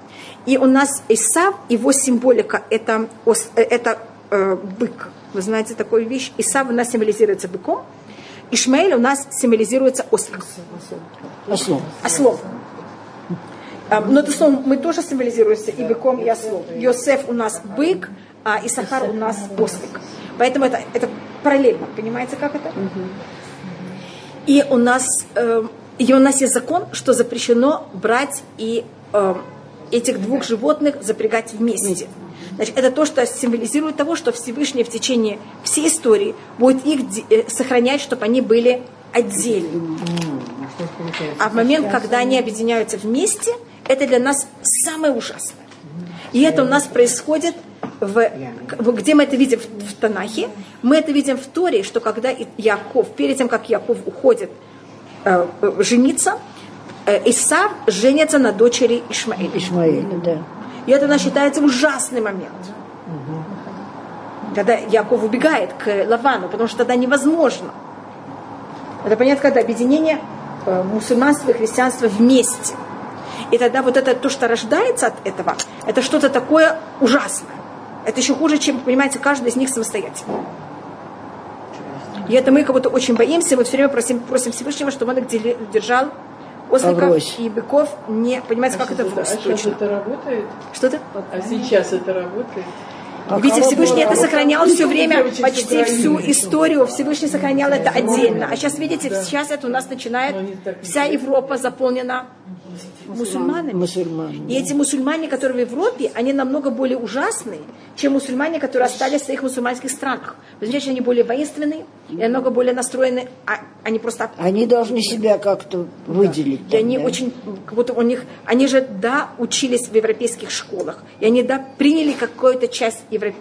И у нас Исав, его символика, это, э, это э, бык. Вы знаете такую вещь? Исав у нас символизируется быком, Ишмаэль у нас символизируется осликом. Ослом. Ослом. А, Но это слово мы тоже символизируемся и быком, и ослом. Йосеф у нас бык, а Исахар у нас ослик. Поэтому это, это параллельно, понимаете, как это? И у нас, э, и у нас есть закон, что запрещено брать и э, этих двух животных запрягать вместе. Значит, это то, что символизирует того, что Всевышний в течение всей истории будет их э, сохранять, чтобы они были отдельно. А в момент, когда они объединяются вместе, это для нас самое ужасное. И это у нас происходит, в, где мы это видим в, в Танахе, мы это видим в Торе, что когда Яков, перед тем, как Яков уходит э, э, жениться, э, Исав женится на дочери Ишмаэля. Ишмаэль, да. И это у нас считается ужасный момент. Когда Яков убегает к Лавану, потому что тогда невозможно. Это понятно, когда объединение э, мусульманства и христианства вместе. И тогда вот это то, что рождается от этого, это что-то такое ужасное. Это еще хуже, чем, понимаете, каждый из них самостоятельно. И это мы кого-то очень боимся, мы все время просим, просим Всевышнего, чтобы он их держал осликов Аврось. и быков, не, понимаете, как это а врозь сейчас точно. это работает? Что-то? А сейчас это работает? Видите, Всевышний это сохранял все время, почти всю историю. Всевышний сохранял это отдельно. А сейчас, видите, сейчас это у нас начинает, вся Европа заполнена мусульманами. Мусульмане. И эти мусульмане, которые в Европе, они намного более ужасные, чем мусульмане, которые остались в своих мусульманских странах. Вы знаете, они более воинственные и намного более настроены, а они просто Они должны себя как-то выделить. и там, они да? очень, как будто у них, они же, да, учились в европейских школах, и они, да, приняли какую-то часть евро-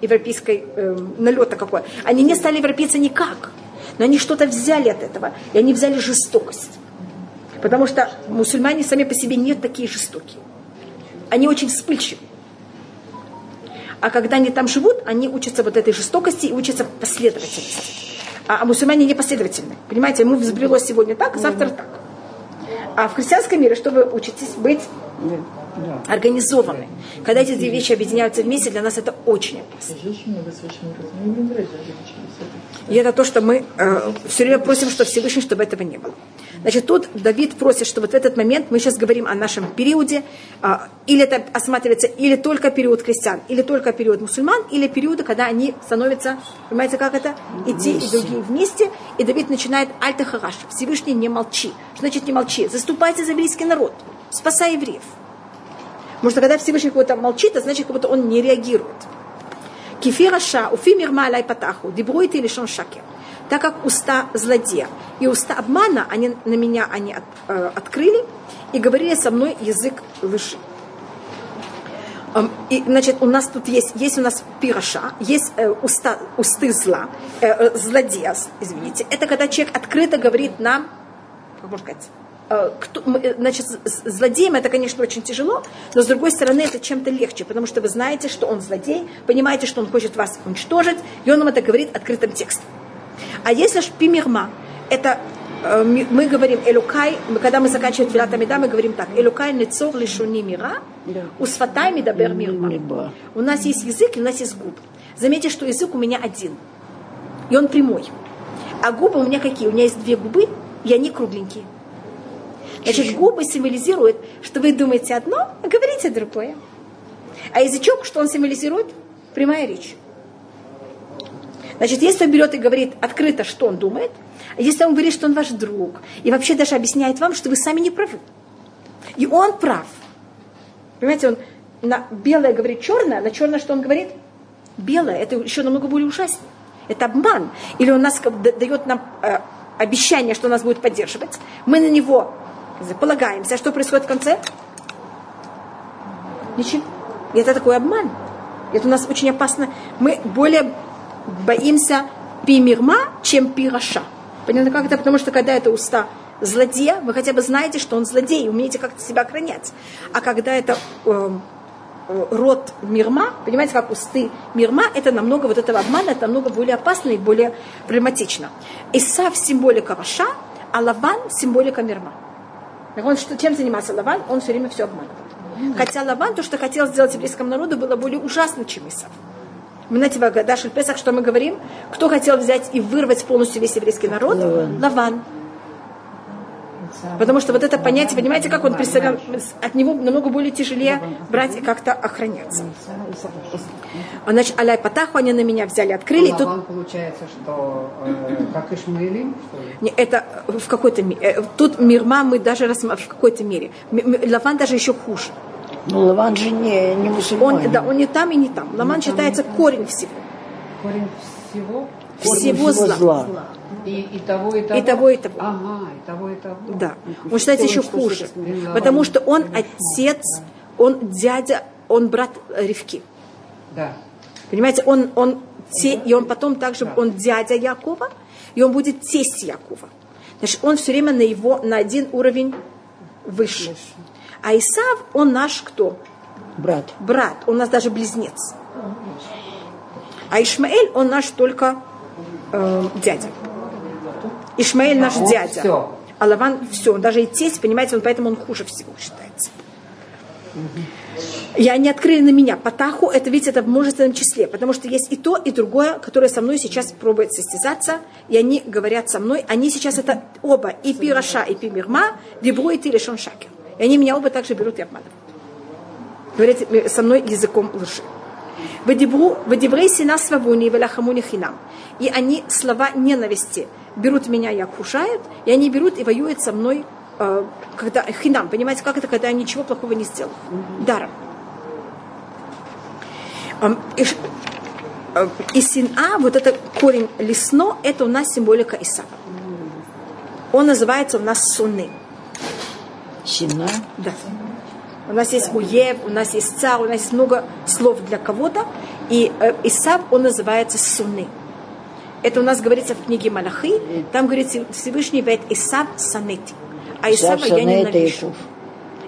европейской эм, налета какой. Они не стали европейцы никак, но они что-то взяли от этого, и они взяли жестокость. Потому что мусульмане сами по себе не такие жестокие. Они очень вспыльчивы. А когда они там живут, они учатся вот этой жестокости и учатся последовательности. А, а мусульмане не последовательны. Понимаете, ему взбрело сегодня так, завтра так. А в христианском мире, что вы учитесь быть организованы. Когда эти две вещи объединяются вместе, для нас это очень опасно. И это то, что мы э, все время просим, что Всевышний, чтобы этого не было. Значит, тут Давид просит, что вот в этот момент, мы сейчас говорим о нашем периоде, э, или это осматривается или только период крестьян, или только период мусульман, или периоды, когда они становятся, понимаете, как это, и те, и другие вместе, и Давид начинает альта хараш, Всевышний не молчи. Что значит не молчи? Заступайте за еврейский народ, спасай евреев. Потому что когда Всевышний кого-то молчит, это значит, как будто он не реагирует. Кефира ша, уфи мирма алай патаху, дебруйте лишен шакер. Так как уста злодея и уста обмана, они на меня они от, э, открыли и говорили со мной язык лжи. И, значит, у нас тут есть, есть у нас пироша, есть э, уста, усты зла, э, э, злодея, извините. Это когда человек открыто говорит нам, как можно сказать, Э, кто, э, значит, злодеем это, конечно, очень тяжело, но с другой стороны это чем-то легче, потому что вы знаете, что он злодей, понимаете, что он хочет вас уничтожить, и он вам это говорит открытым текстом. А если ж пимирма, это э, мы говорим элукай, когда мы заканчиваем Твилат Амида, мы говорим так, элукай нецор лишуни мира, усфатай мидабер мирма. У нас есть язык, и у нас есть губы. Заметьте, что язык у меня один, и он прямой. А губы у меня какие? У меня есть две губы, и они кругленькие. Значит, губы символизируют, что вы думаете одно, а говорите другое. А язычок, что он символизирует? Прямая речь. Значит, если он берет и говорит открыто, что он думает, если он говорит, что он ваш друг, и вообще даже объясняет вам, что вы сами не правы, и он прав. Понимаете, он на белое говорит черное, на черное что он говорит? Белое. Это еще намного более ужасно. Это обман. Или он нас дает нам э, обещание, что нас будет поддерживать. Мы на него полагаемся. А что происходит в конце? Ничего. И это такой обман. Это у нас очень опасно. Мы более боимся пимирма, чем пираша. Понятно, как это? Потому что когда это уста злодея, вы хотя бы знаете, что он злодей, умеете как-то себя охранять. А когда это э, э, род мирма, понимаете, как усты мирма, это намного вот этого обмана, это намного более опасно и более проблематично. Исав символика Раша, а Лаван символика мирма. Он что, чем занимался Лаван? Он все время все обманывал. Хотя Лаван, то, что хотел сделать еврейскому народу, было более ужасно, чем Исав. В Агадаш Песах, что мы говорим? Кто хотел взять и вырвать полностью весь еврейский народ? Лаван. Лаван. Потому что вот это понятие, понимаете, как он представлял, от него намного более тяжелее брать и как-то охраняться. Значит, Аляй Патаху они на меня взяли, открыли. А тут... получается, что э, как Ишмаилим, что ли? Это в какой-то мере. Э, тут Мирма мы даже рассматриваем в какой-то мере. Лаван даже еще хуже. Ну, Лаван же не, не мусульманин. Он, да, он не там и не там. Лаван считается корень всего. Корень всего? Всего, всего зла. зла. И, и того, и того. И того, и того. Ага, и того, и того. Да. Он считается еще хуже. Потому что он отец, он дядя, он брат Ревки. Да. Понимаете, он, он те, и он потом также, он дядя Якова, и он будет тесть Якова. Значит, он все время на его, на один уровень выше. А Исав, он наш кто? Брат. Брат, он у нас даже близнец. А Ишмаэль, он наш только э, дядя. Ишмаэль наш а дядя. Все. А Лаван все, он даже и тесть, понимаете, он поэтому он хуже всего считается. И они открыли на меня. Патаху, это ведь это в множественном числе, потому что есть и то, и другое, которое со мной сейчас пробует состязаться, и они говорят со мной, они сейчас это оба, и Пираша, и Пимирма, Дебру и Тилишон Шакер. И они меня оба также берут и обманывают. Говорят со мной языком лжи. Вадибрей сина свавуни и велахамуни хинам. И они слова ненависти берут меня и окружают, и они берут и воюют со мной, э, когда хинам. Понимаете, как это, когда я ничего плохого не сделал? Даром. И, э, и сина, вот это корень лесно, это у нас символика Исава. Он называется у нас суны. Сина? Да. У нас есть уев, у нас есть царь, у нас есть много слов для кого-то. И э, Исав, он называется Суны. Это у нас говорится в книге Малахи. Там говорится Всевышний вет Исав Санети. А Исава я ненавижу.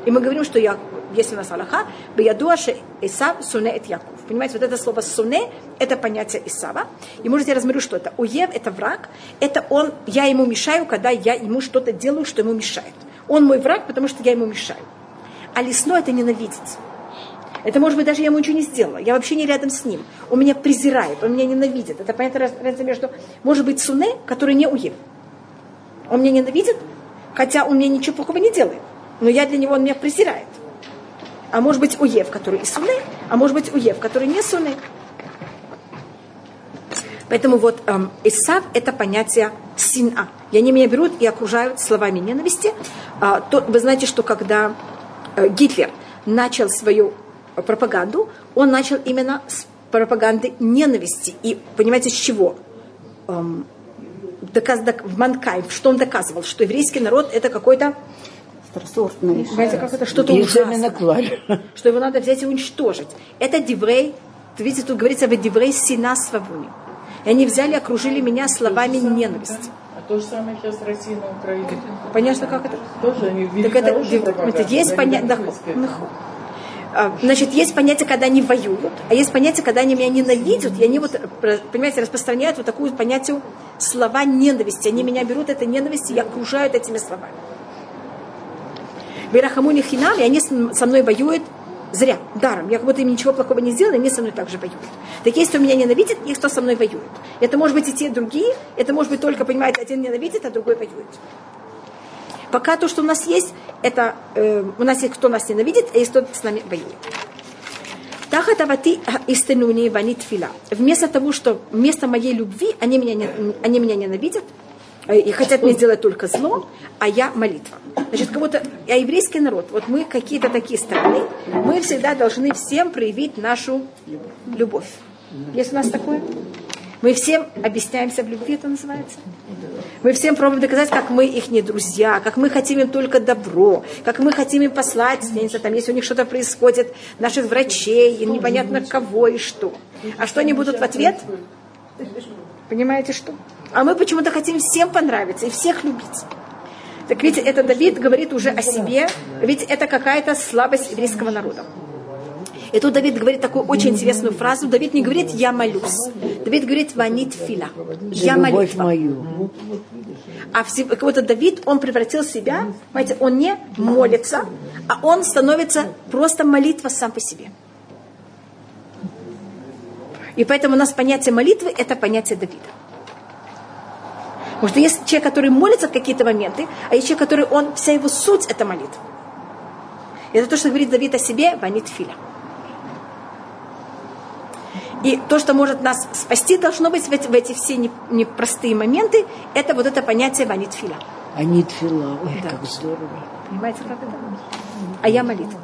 И мы говорим, что я, если у нас Аллаха, Баядуаше Исав Суне et Яков. Понимаете, вот это слово Суне, это понятие Исава. И можете я размерю, что это. Уев – это враг. Это он, я ему мешаю, когда я ему что-то делаю, что ему мешает. Он мой враг, потому что я ему мешаю. а лесно это ненавидеть. Это может быть даже я ему ничего не сделала. Я вообще не рядом с ним. Он меня презирает, он меня ненавидит. Это понятно разница между, может быть, суне, который не уев. Он меня ненавидит, хотя он мне ничего плохого не делает. Но я для него, он меня презирает. А может быть, уев, который и суне, а может быть, уев, который не суне. Поэтому вот эм, Исав – это понятие сина. И они меня берут и окружают словами ненависти. А, то, вы знаете, что когда э, Гитлер начал свою пропаганду, он начал именно с пропаганды ненависти. И понимаете, с чего? Эм, доказ, док, в Манкайм, что он доказывал? Что еврейский народ это какой-то Второсортный. Понимаете, как это что-то ужасное. Что его надо взять и уничтожить. Это диврей, видите, тут говорится в диврей сина свавуни. И они взяли, окружили меня словами ненависти. А то же самое сейчас в России на Украине. Понятно, как это? Тоже они Так это, это есть понятие. Значит, есть понятие, когда они воюют, а есть понятие, когда они меня ненавидят, и они вот, понимаете, распространяют вот такую понятие слова ненависти. Они меня берут этой ненависти и окружают этими словами. Берахамуни хинам, и они со мной воюют зря, даром. Я как будто им ничего плохого не сделала, и они со мной также воюют. Так есть, кто меня ненавидит, есть, кто со мной воюет. Это может быть и те, и другие. Это может быть только, понимаете, один ненавидит, а другой воюет. Пока то, что у нас есть, это э, у нас есть кто нас ненавидит, а есть кто с нами воюет. Тахатавати истинуни ванит фила. Вместо того, что вместо моей любви они меня, они меня ненавидят, и хотят мне сделать только зло, а я молитва. Значит, будто я еврейский народ, вот мы какие-то такие страны, мы всегда должны всем проявить нашу любовь. Есть у нас такое? Мы всем объясняемся в любви, это называется. Мы всем пробуем доказать, как мы их не друзья, как мы хотим им только добро, как мы хотим им послать, я не знаю, там, если у них что-то происходит, наших врачей, и непонятно кого и что. А что они будут в ответ? Понимаете, что? А мы почему-то хотим всем понравиться и всех любить. Так видите, это Давид говорит уже о себе, ведь это какая-то слабость еврейского народа. И тут Давид говорит такую очень интересную фразу. Давид не говорит «я молюсь». Давид говорит «ванит фила». «Я молитва». Мою. А как будто Давид, он превратил себя, понимаете, он не молится, а он становится просто молитва сам по себе. И поэтому у нас понятие молитвы – это понятие Давида. Потому что есть человек, который молится в какие-то моменты, а есть человек, который, он, вся его суть – это молитва. И это то, что говорит Давид о себе, ванит филя. И то, что может нас спасти, должно быть в эти, в эти все непростые моменты, это вот это понятие ванитфила. Анитфила, ой, да. как здорово. Понимаете, как это? А я молитва.